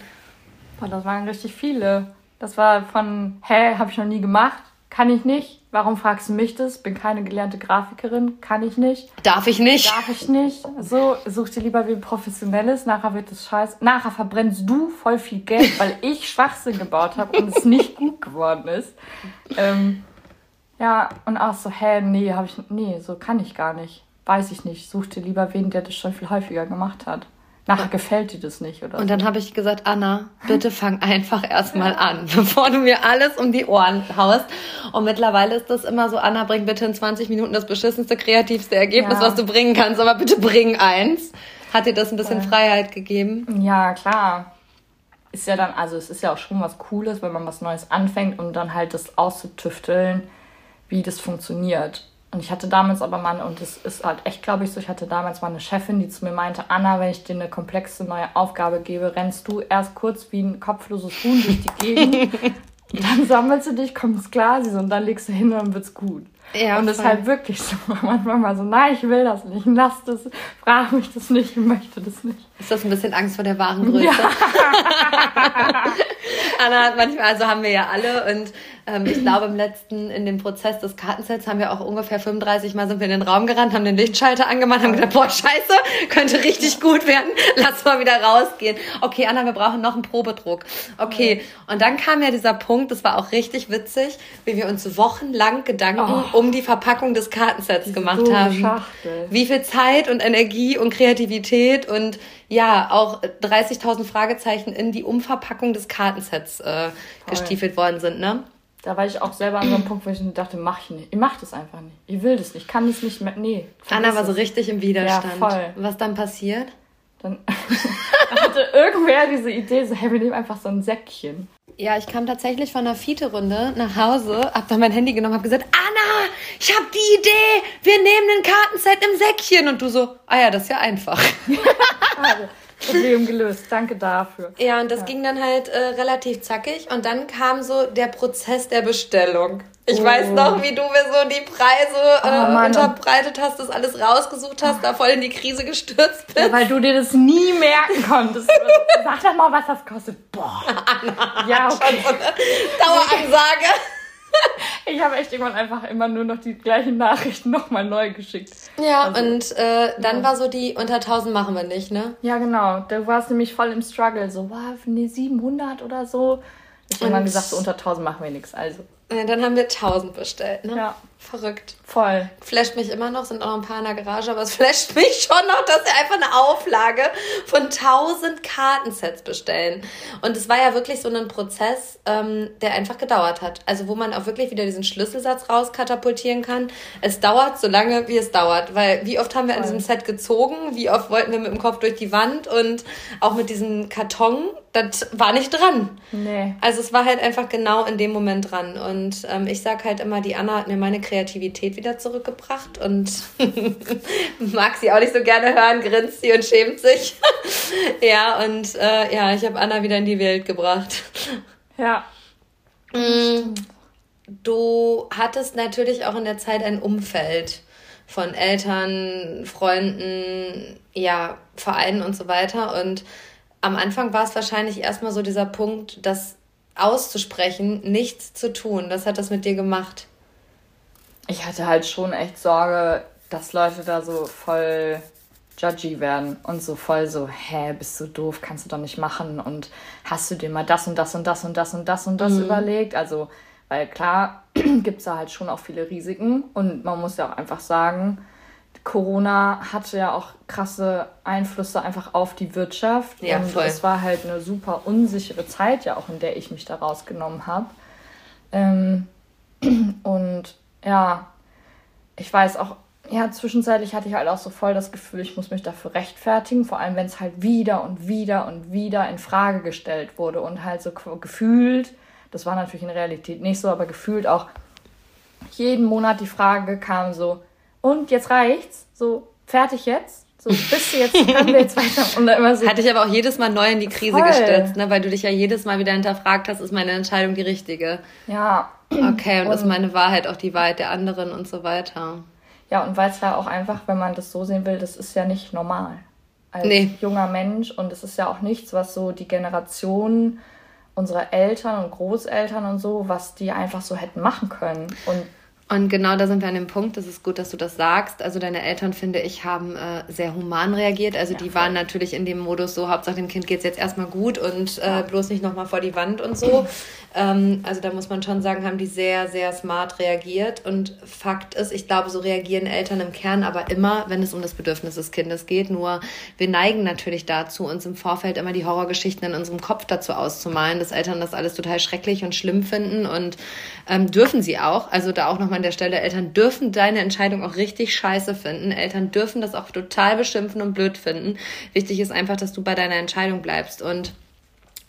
Boah, das waren richtig viele. Das war von, hä, habe ich noch nie gemacht, kann ich nicht. Warum fragst du mich das? Bin keine gelernte Grafikerin, kann ich nicht.
Darf ich nicht?
Darf ich nicht. So, such dir lieber wie professionelles. Nachher wird es scheiße. Nachher verbrennst du voll viel Geld, weil ich Schwachsinn gebaut habe und es nicht gut geworden ist. Ähm, ja, und auch so, hä, nee, habe ich, nee, so kann ich gar nicht. Weiß ich nicht. Such dir lieber wen, der das schon viel häufiger gemacht hat. Nachher gefällt dir das nicht, oder?
Und dann habe ich gesagt, Anna, bitte fang einfach erstmal an, bevor du mir alles um die Ohren haust. Und mittlerweile ist das immer so, Anna, bring bitte in 20 Minuten das beschissenste, kreativste Ergebnis, ja. was du bringen kannst, aber bitte bring eins. Hat dir das ein bisschen Voll. Freiheit gegeben?
Ja, klar. Ist ja dann, also es ist ja auch schon was Cooles, wenn man was Neues anfängt und dann halt das auszutüfteln, wie das funktioniert. Und ich hatte damals aber mal, und das ist halt echt, glaube ich, so, ich hatte damals mal eine Chefin, die zu mir meinte, Anna, wenn ich dir eine komplexe neue Aufgabe gebe, rennst du erst kurz wie ein kopfloses Huhn durch die Gegend, dann sammelst du dich, kommst klar, sie so, und dann legst du hin und dann wird's gut. Ja, und das ist halt wirklich so. Manchmal mal so, nein, ich will das nicht, lass das, frag mich das nicht, ich möchte das nicht.
Ist das ein bisschen Angst vor der wahren Größe? Ja. Anna hat manchmal, also haben wir ja alle und ähm, ich glaube im letzten, in dem Prozess des Kartensets haben wir auch ungefähr 35 Mal sind wir in den Raum gerannt, haben den Lichtschalter angemacht, haben gedacht, boah, scheiße, könnte richtig gut werden, lass mal wieder rausgehen. Okay, Anna, wir brauchen noch einen Probedruck. Okay, und dann kam ja dieser Punkt, das war auch richtig witzig, wie wir uns wochenlang Gedanken oh um die Verpackung des Kartensets gemacht so haben. Schachtel. Wie viel Zeit und Energie und Kreativität und ja, auch 30.000 Fragezeichen in die Umverpackung des Kartensets äh, gestiefelt worden sind, ne?
Da war ich auch selber an so einem Punkt, wo ich dachte, mach ich nicht. Ich mach das einfach nicht. Ich will das nicht. Ich kann das nicht mehr. Nee.
Anna war so richtig im Widerstand. Ja, voll. Was dann passiert? Dann
hatte irgendwer diese Idee, so, hey, wir nehmen einfach so ein Säckchen.
Ja, ich kam tatsächlich von einer Fiete-Runde nach Hause, hab dann mein Handy genommen, hab gesagt, Anna, ich hab die Idee, wir nehmen ein Kartenset im Säckchen. Und du so, ah ja, das ist ja einfach.
also, Problem gelöst, danke dafür.
Ja, und das ja. ging dann halt äh, relativ zackig. Und dann kam so der Prozess der Bestellung. Ich oh. weiß noch, wie du mir so die Preise äh, oh, unterbreitet hast, das alles rausgesucht hast, da voll in die Krise gestürzt bist.
Ja, weil du dir das nie merken konntest. Sag doch mal, was das kostet. Boah. Anna, ja, okay. So Daueransage. Ich habe echt irgendwann einfach immer nur noch die gleichen Nachrichten nochmal neu geschickt.
Ja, also, und äh, dann ja. war so die unter 1000 machen wir nicht, ne?
Ja, genau. Du warst nämlich voll im Struggle. So, wow, nee, 700 oder so. Ich habe dann gesagt, so unter 1000 machen wir nichts. Also.
Ja, dann haben wir 1000 bestellt, ne? Ja. Verrückt. Voll. Flasht mich immer noch, sind auch noch ein paar in der Garage, aber es flasht mich schon noch, dass wir einfach eine Auflage von 1000 Kartensets bestellen. Und es war ja wirklich so ein Prozess, ähm, der einfach gedauert hat. Also wo man auch wirklich wieder diesen Schlüsselsatz rauskatapultieren kann. Es dauert so lange, wie es dauert. Weil wie oft haben wir Voll. an diesem Set gezogen, wie oft wollten wir mit dem Kopf durch die Wand und auch mit diesem Karton, das war nicht dran. Nee. Also es war halt einfach genau in dem Moment dran. Und ähm, ich sag halt immer, die Anna hat mir meine Kreativität wieder zurückgebracht und mag sie auch nicht so gerne hören, grinst sie und schämt sich. ja, und äh, ja, ich habe Anna wieder in die Welt gebracht. Ja. Mm, du hattest natürlich auch in der Zeit ein Umfeld von Eltern, Freunden, ja, Vereinen und so weiter. Und am Anfang war es wahrscheinlich erstmal so dieser Punkt, das auszusprechen, nichts zu tun. Was hat das mit dir gemacht?
Ich hatte halt schon echt Sorge, dass Leute da so voll judgy werden und so voll so, hä, bist du doof, kannst du doch nicht machen und hast du dir mal das und das und das und das und das und das mhm. überlegt? Also, weil klar gibt es da halt schon auch viele Risiken und man muss ja auch einfach sagen, Corona hatte ja auch krasse Einflüsse einfach auf die Wirtschaft. Ja, und voll. es war halt eine super unsichere Zeit, ja auch in der ich mich da rausgenommen habe. Ähm, und ja, ich weiß auch, ja, zwischenzeitlich hatte ich halt auch so voll das Gefühl, ich muss mich dafür rechtfertigen, vor allem wenn es halt wieder und wieder und wieder in Frage gestellt wurde und halt so gefühlt, das war natürlich in Realität nicht so, aber gefühlt auch jeden Monat die Frage kam so, und jetzt reicht's, so fertig jetzt. So, bist du jetzt, können wir jetzt weiter?
Und dann immer so. Hatte ich aber auch jedes Mal neu in die Krise voll. gestürzt, ne? weil du dich ja jedes Mal wieder hinterfragt hast, ist meine Entscheidung die richtige? Ja. Okay, und, und ist meine Wahrheit auch die Wahrheit der anderen und so weiter?
Ja, und weil es ja auch einfach, wenn man das so sehen will, das ist ja nicht normal. Als nee. junger Mensch und es ist ja auch nichts, was so die Generation unserer Eltern und Großeltern und so, was die einfach so hätten machen können. Und
und genau da sind wir an dem Punkt, das ist gut, dass du das sagst. Also deine Eltern, finde ich, haben äh, sehr human reagiert. Also ja, die voll. waren natürlich in dem Modus so, Hauptsache dem Kind geht's jetzt erstmal gut und äh, bloß nicht nochmal vor die Wand und so. ähm, also da muss man schon sagen, haben die sehr, sehr smart reagiert. Und Fakt ist, ich glaube, so reagieren Eltern im Kern aber immer, wenn es um das Bedürfnis des Kindes geht. Nur wir neigen natürlich dazu, uns im Vorfeld immer die Horrorgeschichten in unserem Kopf dazu auszumalen, dass Eltern das alles total schrecklich und schlimm finden und ähm, dürfen sie auch. Also da auch nochmal an der Stelle, Eltern dürfen deine Entscheidung auch richtig scheiße finden. Eltern dürfen das auch total beschimpfen und blöd finden. Wichtig ist einfach, dass du bei deiner Entscheidung bleibst und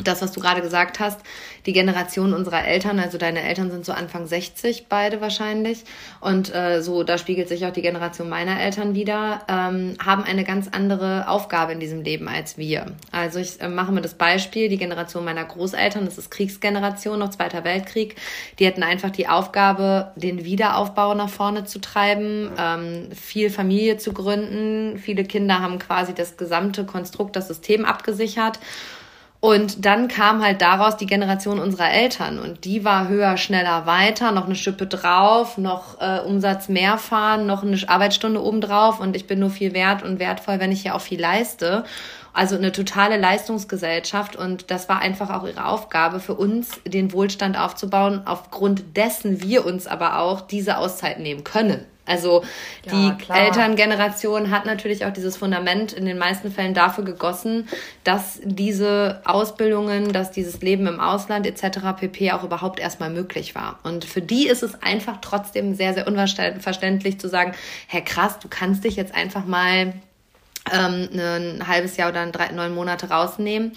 das, was du gerade gesagt hast, die Generation unserer Eltern, also deine Eltern sind so Anfang 60, beide wahrscheinlich, und äh, so, da spiegelt sich auch die Generation meiner Eltern wieder, ähm, haben eine ganz andere Aufgabe in diesem Leben als wir. Also ich äh, mache mir das Beispiel, die Generation meiner Großeltern, das ist Kriegsgeneration, noch Zweiter Weltkrieg, die hatten einfach die Aufgabe, den Wiederaufbau nach vorne zu treiben, ähm, viel Familie zu gründen, viele Kinder haben quasi das gesamte Konstrukt, das System abgesichert und dann kam halt daraus die Generation unserer Eltern und die war höher, schneller, weiter, noch eine Schippe drauf, noch äh, Umsatz mehr fahren, noch eine Arbeitsstunde obendrauf und ich bin nur viel wert und wertvoll, wenn ich hier auch viel leiste. Also eine totale Leistungsgesellschaft und das war einfach auch ihre Aufgabe für uns, den Wohlstand aufzubauen, aufgrund dessen wir uns aber auch diese Auszeit nehmen können. Also die ja, Elterngeneration hat natürlich auch dieses Fundament in den meisten Fällen dafür gegossen, dass diese Ausbildungen, dass dieses Leben im Ausland etc. pp. auch überhaupt erstmal möglich war. Und für die ist es einfach trotzdem sehr, sehr unverständlich zu sagen, Herr krass, du kannst dich jetzt einfach mal ähm, ein halbes Jahr oder drei, neun Monate rausnehmen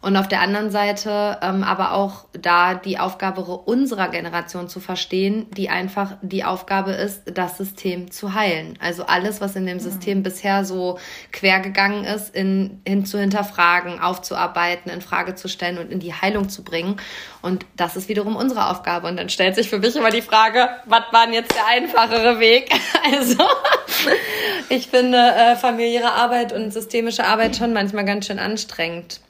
und auf der anderen Seite ähm, aber auch da die Aufgabe unserer Generation zu verstehen, die einfach die Aufgabe ist, das System zu heilen. Also alles, was in dem System mhm. bisher so quer gegangen ist, in, hin zu hinterfragen, aufzuarbeiten, in Frage zu stellen und in die Heilung zu bringen. Und das ist wiederum unsere Aufgabe. Und dann stellt sich für mich immer die Frage, was war denn jetzt der einfachere Weg? Also ich finde äh, familiäre Arbeit und systemische Arbeit schon manchmal ganz schön anstrengend.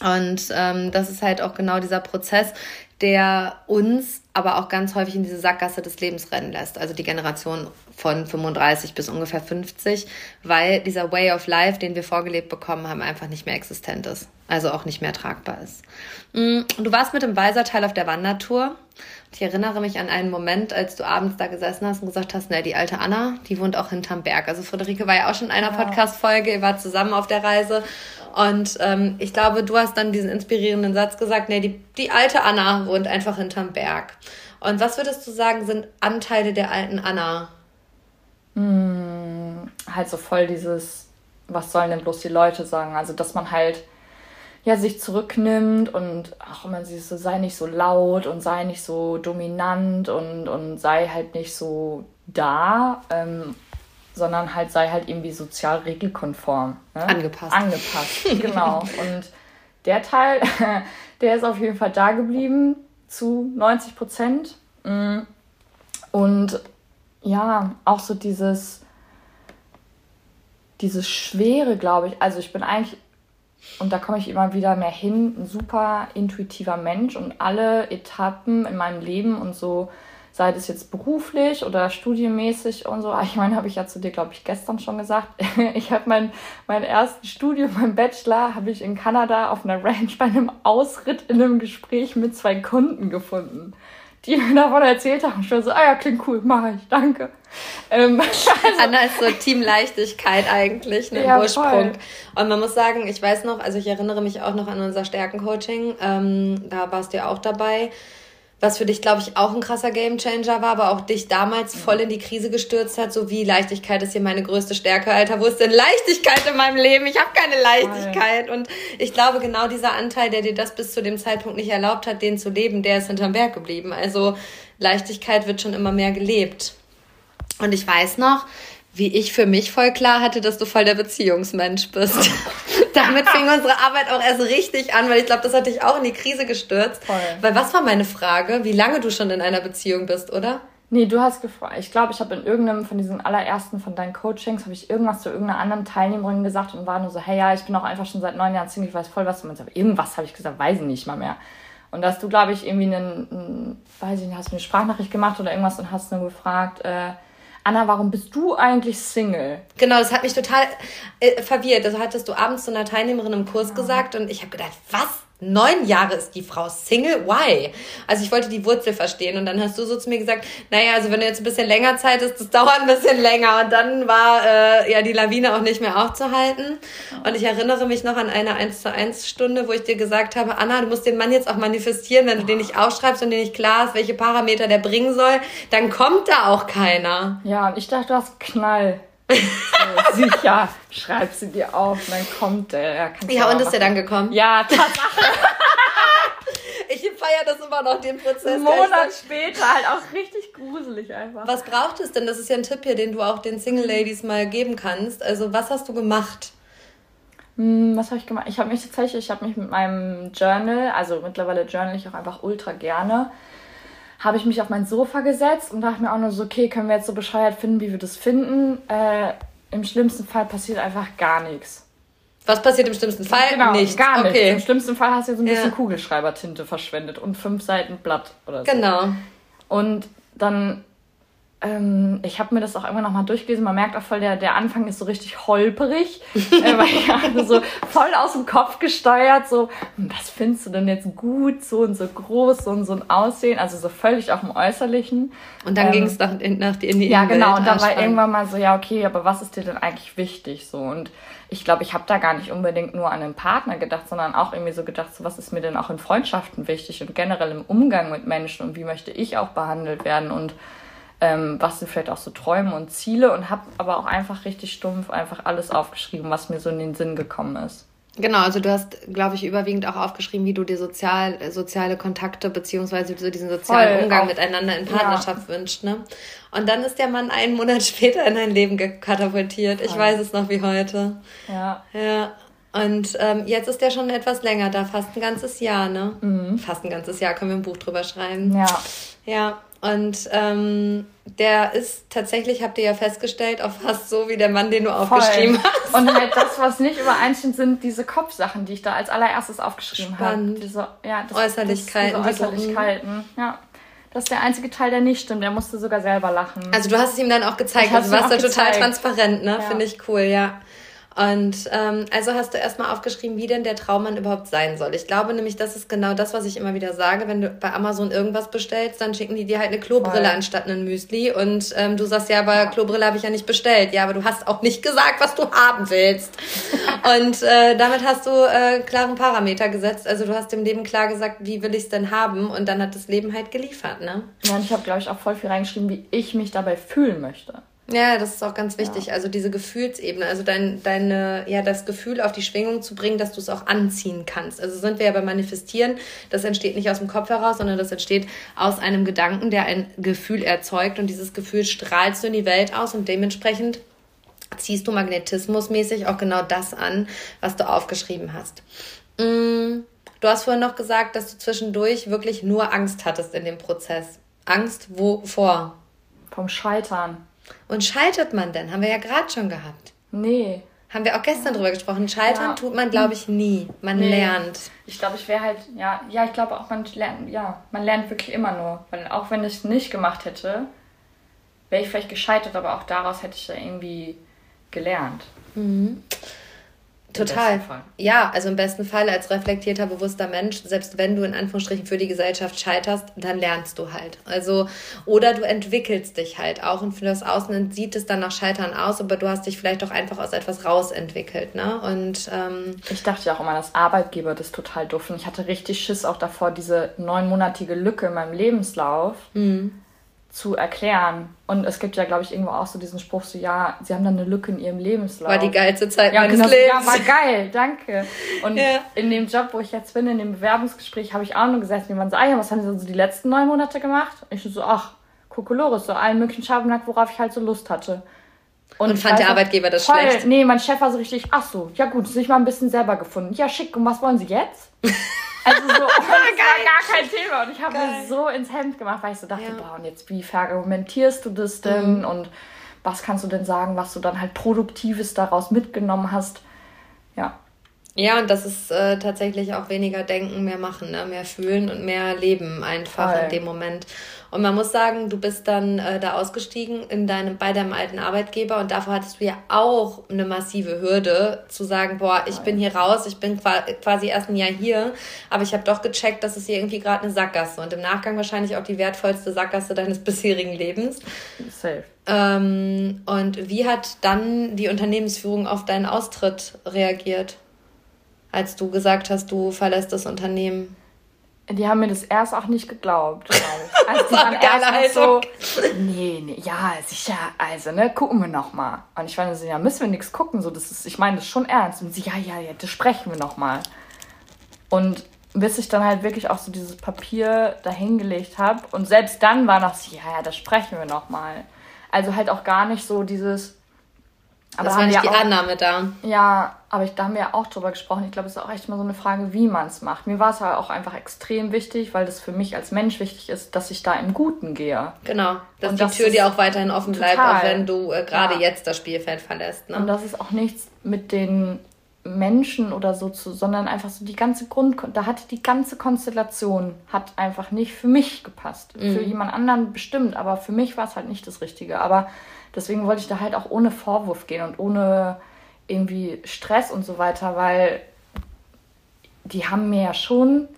Und ähm, das ist halt auch genau dieser Prozess, der uns aber auch ganz häufig in diese Sackgasse des Lebens rennen lässt. Also die Generation von 35 bis ungefähr 50, weil dieser Way of Life, den wir vorgelebt bekommen haben, einfach nicht mehr existent ist. Also auch nicht mehr tragbar ist. Mm, du warst mit dem Weiserteil auf der Wandertour. Ich erinnere mich an einen Moment, als du abends da gesessen hast und gesagt hast, na, die alte Anna, die wohnt auch hinterm Berg. Also Friederike war ja auch schon in einer ja. Podcast-Folge, ihr wart zusammen auf der Reise. Und ähm, ich glaube, du hast dann diesen inspirierenden Satz gesagt, nee, die, die alte Anna wohnt einfach hinterm Berg. Und was würdest du sagen, sind Anteile der alten Anna?
Hm, halt so voll dieses, was sollen denn bloß die Leute sagen? Also, dass man halt ja, sich zurücknimmt und ach, man sieht so, sei nicht so laut und sei nicht so dominant und, und sei halt nicht so da. Ähm, sondern halt sei halt irgendwie sozial regelkonform. Ne? Angepasst. Angepasst, genau. Und der Teil, der ist auf jeden Fall da geblieben zu 90 Prozent. Mm. Und ja, auch so dieses, dieses Schwere, glaube ich. Also ich bin eigentlich und da komme ich immer wieder mehr hin, ein super intuitiver Mensch und alle Etappen in meinem Leben und so, sei es jetzt beruflich oder studienmäßig und so. Ah, ich meine, habe ich ja zu dir, glaube ich, gestern schon gesagt. Ich habe mein, mein erstes Studium, mein Bachelor, habe ich in Kanada auf einer Ranch bei einem Ausritt in einem Gespräch mit zwei Kunden gefunden die mir davon erzählt haben. War so, ah ja, klingt cool, mache ich, danke. Ähm,
also, Anna ist so Team Leichtigkeit eigentlich, ne, ja, Ursprung. Voll. Und man muss sagen, ich weiß noch, also ich erinnere mich auch noch an unser Stärkencoaching, ähm, da warst du ja auch dabei was für dich, glaube ich, auch ein krasser Gamechanger war, aber auch dich damals voll in die Krise gestürzt hat, so wie Leichtigkeit ist hier meine größte Stärke. Alter, wo ist denn Leichtigkeit in meinem Leben? Ich habe keine Leichtigkeit. Und ich glaube, genau dieser Anteil, der dir das bis zu dem Zeitpunkt nicht erlaubt hat, den zu leben, der ist hinterm Berg geblieben. Also Leichtigkeit wird schon immer mehr gelebt. Und ich weiß noch, wie ich für mich voll klar hatte, dass du voll der Beziehungsmensch bist. Damit fing unsere Arbeit auch erst richtig an, weil ich glaube, das hat dich auch in die Krise gestürzt. Voll. Weil was war meine Frage? Wie lange du schon in einer Beziehung bist, oder?
Nee, du hast gefragt. Ich glaube, ich habe in irgendeinem von diesen allerersten von deinen Coachings, habe ich irgendwas zu irgendeiner anderen Teilnehmerin gesagt und war nur so, hey ja, ich bin auch einfach schon seit neun Jahren Single, ich weiß voll, was du meinst. Aber irgendwas habe ich gesagt, weiß ich nicht mal mehr. Und da hast du, glaube ich, irgendwie einen, einen, weiß ich nicht, hast du eine Sprachnachricht gemacht oder irgendwas und hast nur gefragt, äh, Anna, warum bist du eigentlich Single?
Genau, das hat mich total äh, verwirrt. Das hattest du abends zu einer Teilnehmerin im Kurs ja. gesagt und ich habe gedacht, was? Neun Jahre ist die Frau Single? Why? Also ich wollte die Wurzel verstehen und dann hast du so zu mir gesagt, naja, also wenn du jetzt ein bisschen länger Zeit hast, das dauert ein bisschen länger und dann war äh, ja die Lawine auch nicht mehr aufzuhalten. Und ich erinnere mich noch an eine 1 zu 1 Stunde, wo ich dir gesagt habe, Anna, du musst den Mann jetzt auch manifestieren, wenn du den nicht aufschreibst und dir nicht klar ist, welche Parameter der bringen soll, dann kommt da auch keiner.
Ja, und ich dachte, du hast Knall. So, sicher, schreib sie dir auf dann kommt der.
Ja, und ist der dann gekommen?
Ja, Tatsache.
ich feiere das immer noch, den Prozess.
Einen Monat später, halt auch richtig gruselig einfach.
Was braucht es denn? Das ist ja ein Tipp hier, den du auch den Single Ladies mal geben kannst. Also, was hast du gemacht?
Hm, was habe ich gemacht? Ich habe mich tatsächlich, ich habe mich mit meinem Journal, also mittlerweile journal ich auch einfach ultra gerne, habe ich mich auf mein Sofa gesetzt und dachte mir auch nur so, okay, können wir jetzt so bescheuert finden, wie wir das finden. Äh, Im schlimmsten Fall passiert einfach gar nichts.
Was passiert im schlimmsten Fall?
Genau, nichts. Gar nichts. Okay. Im schlimmsten Fall hast du so ein bisschen ja. Kugelschreibertinte verschwendet und fünf Seiten Blatt oder so. Genau. Und dann ähm, ich habe mir das auch irgendwann nochmal durchgelesen. Man merkt auch voll, der, der Anfang ist so richtig holperig, äh, weil ja so voll aus dem Kopf gesteuert. So, hm, was findest du denn jetzt gut? So und so groß, so und so ein Aussehen. Also so völlig auf dem Äußerlichen.
Und dann ähm, ging es nach, nach in die
Ja, genau. Und dann war irgendwann mal so, ja, okay, aber was ist dir denn eigentlich wichtig? So und ich glaube, ich habe da gar nicht unbedingt nur an einen Partner gedacht, sondern auch irgendwie so gedacht, so was ist mir denn auch in Freundschaften wichtig und generell im Umgang mit Menschen und wie möchte ich auch behandelt werden und ähm, was sind vielleicht auch so Träume und Ziele und habe aber auch einfach richtig stumpf einfach alles aufgeschrieben, was mir so in den Sinn gekommen ist.
Genau, also du hast, glaube ich, überwiegend auch aufgeschrieben, wie du dir sozial, soziale Kontakte beziehungsweise so diesen sozialen Voll, Umgang auch, miteinander in Partnerschaft ja. wünscht, ne? Und dann ist der Mann einen Monat später in dein Leben katapultiert. Ich weiß es noch wie heute. Ja. Ja. Und ähm, jetzt ist der schon etwas länger da, fast ein ganzes Jahr, ne? Mhm. Fast ein ganzes Jahr können wir ein Buch drüber schreiben. Ja. Ja. Und ähm, der ist tatsächlich, habt ihr ja festgestellt, auch fast so wie der Mann, den du Voll. aufgeschrieben hast.
Und halt das, was nicht übereinstimmt, sind diese Kopfsachen, die ich da als allererstes aufgeschrieben habe. Diese ja, das, Äußerlichkeiten. Das, diese Äußerlichkeiten, ja. Das ist der einzige Teil, der nicht stimmt. Der musste sogar selber lachen.
Also du hast es ihm dann auch gezeigt. Also du warst da total transparent, ne? Ja. Finde ich cool, ja. Und ähm, also hast du erstmal aufgeschrieben, wie denn der Traummann überhaupt sein soll. Ich glaube nämlich, das ist genau das, was ich immer wieder sage. Wenn du bei Amazon irgendwas bestellst, dann schicken die dir halt eine Klobrille Voll. anstatt einen Müsli. Und ähm, du sagst, ja, aber Klobrille habe ich ja nicht bestellt. Ja, aber du hast auch nicht gesagt, was du haben willst. und äh, damit hast du äh, klaren Parameter gesetzt. Also du hast dem Leben klar gesagt, wie will ich es denn haben? Und dann hat das Leben halt geliefert, ne?
Ja, und ich habe, glaube ich, auch voll viel reingeschrieben, wie ich mich dabei fühlen möchte.
Ja, das ist auch ganz wichtig. Ja. Also diese Gefühlsebene, also dein, deine, ja, das Gefühl auf die Schwingung zu bringen, dass du es auch anziehen kannst. Also sind wir ja beim Manifestieren. Das entsteht nicht aus dem Kopf heraus, sondern das entsteht aus einem Gedanken, der ein Gefühl erzeugt. Und dieses Gefühl strahlst du in die Welt aus und dementsprechend ziehst du magnetismusmäßig auch genau das an, was du aufgeschrieben hast. Mm, du hast vorhin noch gesagt, dass du zwischendurch wirklich nur Angst hattest in dem Prozess. Angst wovor?
Vom Scheitern.
Und scheitert man denn? Haben wir ja gerade schon gehabt.
Nee.
Haben wir auch gestern drüber gesprochen. Scheitern ja. tut man, glaube ich, nie. Man nee. lernt.
Ich glaube,
ich
wäre halt, ja, ja, ich glaube auch, man lernt, ja, man lernt wirklich immer nur. Weil auch wenn ich es nicht gemacht hätte, wäre ich vielleicht gescheitert, aber auch daraus hätte ich ja irgendwie gelernt. Mhm.
Total. Ja, also im besten Fall als reflektierter, bewusster Mensch, selbst wenn du in Anführungsstrichen für die Gesellschaft scheiterst, dann lernst du halt. Also, oder du entwickelst dich halt auch und für das Außen sieht es dann nach Scheitern aus, aber du hast dich vielleicht auch einfach aus etwas rausentwickelt, ne? Und ähm,
ich dachte ja auch immer, dass Arbeitgeber das total doof und ich hatte richtig Schiss auch davor, diese neunmonatige Lücke in meinem Lebenslauf. Mhm zu erklären. Und es gibt ja, glaube ich, irgendwo auch so diesen Spruch, so ja, sie haben dann eine Lücke in ihrem Lebenslauf. War die geilste Zeit ja, meines genau, Lebens. Ja, war geil, danke. Und ja. in dem Job, wo ich jetzt bin, in dem Bewerbungsgespräch, habe ich auch nur gesagt, jemand so, ah ja, was haben sie so die letzten neun Monate gemacht? Und ich so, ach, Kokolores, so allen möglichen Schabernack, worauf ich halt so Lust hatte. Und, und fand der Arbeitgeber das voll, schlecht? Nee, mein Chef war so richtig, ach so, ja gut, sich mal ein bisschen selber gefunden. Ja, schick, und was wollen Sie jetzt? Also so, oh, das war gar kein Thema. Und ich habe mir so ins Hemd gemacht, weil ich so dachte, ja. boah, und jetzt wie verargumentierst du das denn? Mhm. Und was kannst du denn sagen, was du dann halt Produktives daraus mitgenommen hast? Ja.
Ja, und das ist äh, tatsächlich auch weniger denken, mehr machen, ne? mehr fühlen und mehr leben einfach Voll. in dem Moment. Und man muss sagen, du bist dann äh, da ausgestiegen in deinem, bei deinem alten Arbeitgeber und davor hattest du ja auch eine massive Hürde zu sagen, boah, ich bin hier raus, ich bin quasi erst ein Jahr hier, aber ich habe doch gecheckt, dass es hier irgendwie gerade eine Sackgasse und im Nachgang wahrscheinlich auch die wertvollste Sackgasse deines bisherigen Lebens. Safe. Ähm, und wie hat dann die Unternehmensführung auf deinen Austritt reagiert? Als du gesagt hast, du verlässt das Unternehmen?
Die haben mir das erst auch nicht geglaubt. Also die waren erst so, nee, nee, ja, sicher, also, ne, gucken wir noch mal. Und ich war so, ja, müssen wir nichts gucken, so, das ist, ich meine das schon ernst. Und sie, ja, ja, ja, das sprechen wir noch mal. Und bis ich dann halt wirklich auch so dieses Papier dahingelegt habe und selbst dann war noch so, ja, ja, das sprechen wir noch mal. Also halt auch gar nicht so dieses, aber das war nicht die auch, Annahme da. Ja, aber ich, da haben wir ja auch drüber gesprochen. Ich glaube, es ist auch echt mal so eine Frage, wie man es macht. Mir war es halt auch einfach extrem wichtig, weil das für mich als Mensch wichtig ist, dass ich da im Guten gehe. Genau, dass Und die das Tür dir auch weiterhin offen total, bleibt, auch wenn du äh, gerade ja. jetzt das Spielfeld verlässt. Ne? Und das ist auch nichts mit den Menschen oder so zu, sondern einfach so die ganze Grund, da hat die ganze Konstellation hat einfach nicht für mich gepasst. Mhm. Für jemand anderen bestimmt, aber für mich war es halt nicht das Richtige. Aber deswegen wollte ich da halt auch ohne Vorwurf gehen und ohne irgendwie Stress und so weiter, weil die haben mir ja schon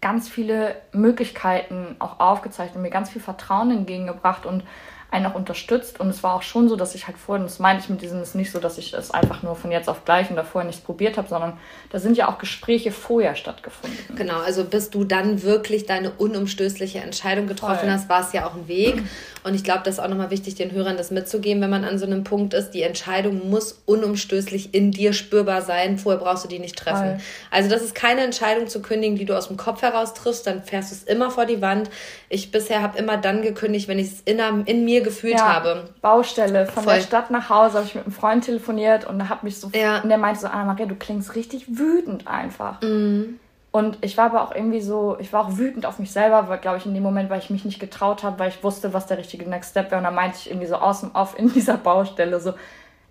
ganz viele Möglichkeiten auch aufgezeigt und mir ganz viel Vertrauen entgegengebracht und einen auch unterstützt. Und es war auch schon so, dass ich halt vorhin, das meine ich mit diesem, ist nicht so, dass ich es einfach nur von jetzt auf gleich und davor nichts probiert habe, sondern da sind ja auch Gespräche vorher stattgefunden.
Genau, also bis du dann wirklich deine unumstößliche Entscheidung getroffen Voll. hast, war es ja auch ein Weg. Und ich glaube, das ist auch nochmal wichtig, den Hörern das mitzugeben, wenn man an so einem Punkt ist. Die Entscheidung muss unumstößlich in dir spürbar sein. Vorher brauchst du die nicht treffen. Voll. Also das ist keine Entscheidung zu kündigen, die du aus dem Kopf heraus triffst. Dann fährst du es immer vor die Wand. Ich bisher habe immer dann gekündigt, wenn ich es in, in mir gefühlt ja, habe.
Baustelle. Von Voll. der Stadt nach Hause habe ich mit einem Freund telefoniert und habe mich so... Ja. Und der meinte so, Anna-Maria, du klingst richtig wütend einfach. Mhm. Und ich war aber auch irgendwie so, ich war auch wütend auf mich selber, weil, glaube ich, in dem Moment, weil ich mich nicht getraut habe, weil ich wusste, was der richtige Next Step wäre. Und dann meinte ich irgendwie so außen auf in dieser Baustelle so,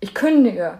ich kündige.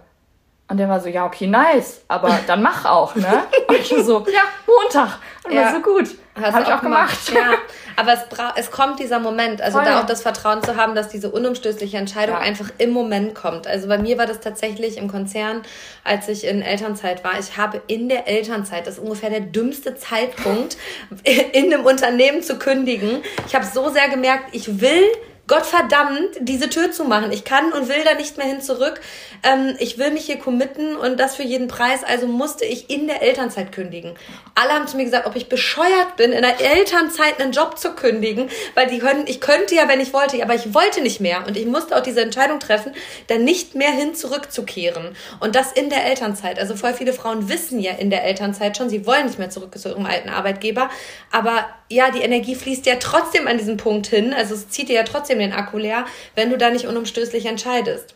Und der war so, ja, okay, nice, aber dann mach auch, ne? Und ich so, ja, Montag. Und ja. war so gut. Habe ich
auch gemacht. gemacht. Ja, aber es, es kommt dieser Moment, also Voll. da auch das Vertrauen zu haben, dass diese unumstößliche Entscheidung ja. einfach im Moment kommt. Also bei mir war das tatsächlich im Konzern, als ich in Elternzeit war. Ich habe in der Elternzeit, das ist ungefähr der dümmste Zeitpunkt, in einem Unternehmen zu kündigen. Ich habe so sehr gemerkt, ich will Gottverdammt, diese Tür zu machen. Ich kann und will da nicht mehr hin zurück. Ähm, ich will mich hier committen und das für jeden Preis. Also musste ich in der Elternzeit kündigen. Alle haben zu mir gesagt, ob ich bescheuert bin, in der Elternzeit einen Job zu kündigen, weil die können, ich könnte ja, wenn ich wollte, aber ich wollte nicht mehr. Und ich musste auch diese Entscheidung treffen, dann nicht mehr hin zurückzukehren. Und das in der Elternzeit. Also voll viele Frauen wissen ja in der Elternzeit schon, sie wollen nicht mehr zurück zu ihrem alten Arbeitgeber. Aber ja, die Energie fließt ja trotzdem an diesen Punkt hin. Also es zieht dir ja trotzdem trotzdem den Akku leer, wenn du da nicht unumstößlich entscheidest.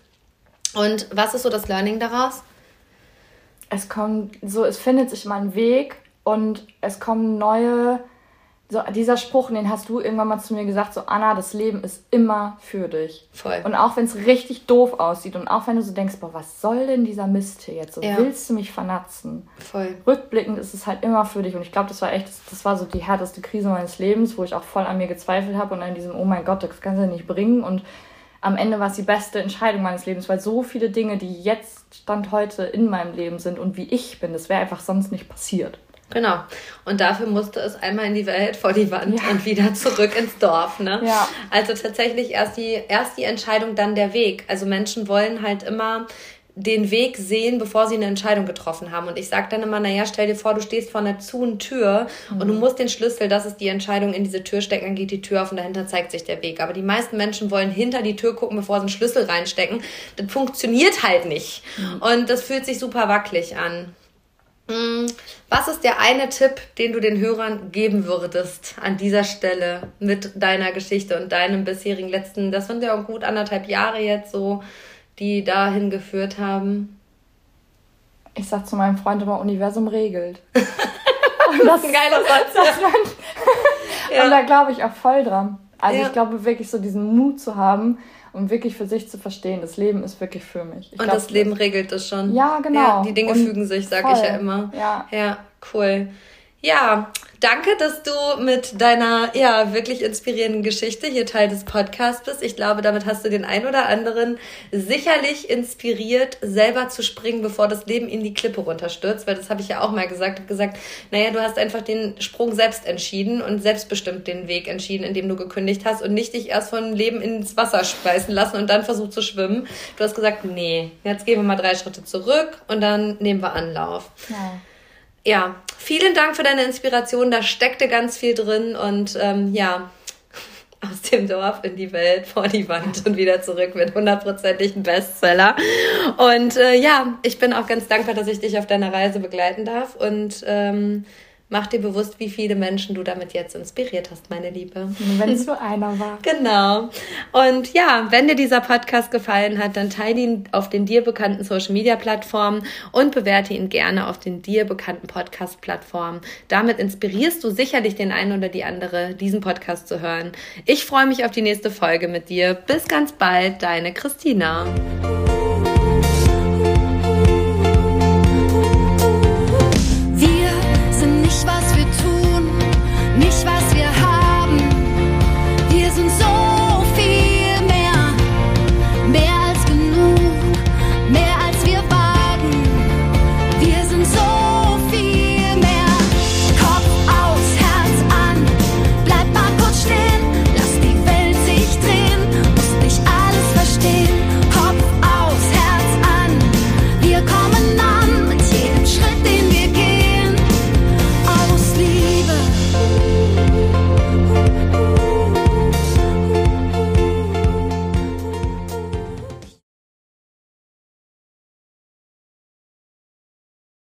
Und was ist so das Learning daraus?
Es kommt so, es findet sich mal ein Weg und es kommen neue so dieser Spruch, den hast du irgendwann mal zu mir gesagt, so Anna, das Leben ist immer für dich. Voll. Und auch wenn es richtig doof aussieht und auch wenn du so denkst, boah, was soll denn dieser Mist hier jetzt? So ja. willst du mich vernatzen? Voll. Rückblickend ist es halt immer für dich und ich glaube, das war echt, das, das, war so die härteste Krise meines Lebens, wo ich auch voll an mir gezweifelt habe und an diesem, oh mein Gott, das kannst du nicht bringen und am Ende war es die beste Entscheidung meines Lebens, weil so viele Dinge, die jetzt Stand heute in meinem Leben sind und wie ich bin, das wäre einfach sonst nicht passiert.
Genau. Und dafür musste es einmal in die Welt, vor die Wand ja. und wieder zurück ins Dorf. Ne? Ja. Also tatsächlich erst die, erst die Entscheidung, dann der Weg. Also Menschen wollen halt immer den Weg sehen, bevor sie eine Entscheidung getroffen haben. Und ich sage dann immer, naja, stell dir vor, du stehst vor einer zu Tür mhm. und du mhm. musst den Schlüssel, das ist die Entscheidung, in diese Tür stecken, dann geht die Tür auf und dahinter zeigt sich der Weg. Aber die meisten Menschen wollen hinter die Tür gucken, bevor sie einen Schlüssel reinstecken. Das funktioniert halt nicht. Mhm. Und das fühlt sich super wackelig an. Hm, was ist der eine Tipp, den du den Hörern geben würdest an dieser Stelle mit deiner Geschichte und deinem bisherigen letzten, das sind ja auch gut anderthalb Jahre jetzt so, die dahin geführt haben?
Ich sag zu meinem Freund immer, Universum regelt. und das ist ein geiler Satz. ja. Und da glaube ich auch voll dran. Also ja. ich glaube wirklich so diesen Mut zu haben, um wirklich für sich zu verstehen, das Leben ist wirklich für mich.
Ich und glaub, das Leben regelt das schon. Ja, genau. Ja, die Dinge und fügen sich, sage ich ja immer. Ja. Ja, cool. Ja, danke, dass du mit deiner ja wirklich inspirierenden Geschichte hier Teil des Podcasts bist. Ich glaube, damit hast du den ein oder anderen sicherlich inspiriert, selber zu springen, bevor das Leben in die Klippe runterstürzt. Weil das habe ich ja auch mal gesagt. Ich gesagt, naja, du hast einfach den Sprung selbst entschieden und selbstbestimmt den Weg entschieden, in dem du gekündigt hast und nicht dich erst vom Leben ins Wasser speisen lassen und dann versucht zu schwimmen. Du hast gesagt, nee, jetzt gehen wir mal drei Schritte zurück und dann nehmen wir Anlauf. Ja ja, vielen Dank für deine Inspiration. Da steckte ganz viel drin und ähm, ja, aus dem Dorf in die Welt, vor die Wand und wieder zurück mit hundertprozentigen Bestseller. Und äh, ja, ich bin auch ganz dankbar, dass ich dich auf deiner Reise begleiten darf und ähm, Mach dir bewusst, wie viele Menschen du damit jetzt inspiriert hast, meine Liebe.
Wenn es nur einer war.
Genau. Und ja, wenn dir dieser Podcast gefallen hat, dann teile ihn auf den dir bekannten Social Media Plattformen und bewerte ihn gerne auf den dir bekannten Podcast Plattformen. Damit inspirierst du sicherlich den einen oder die andere, diesen Podcast zu hören. Ich freue mich auf die nächste Folge mit dir. Bis ganz bald, deine Christina.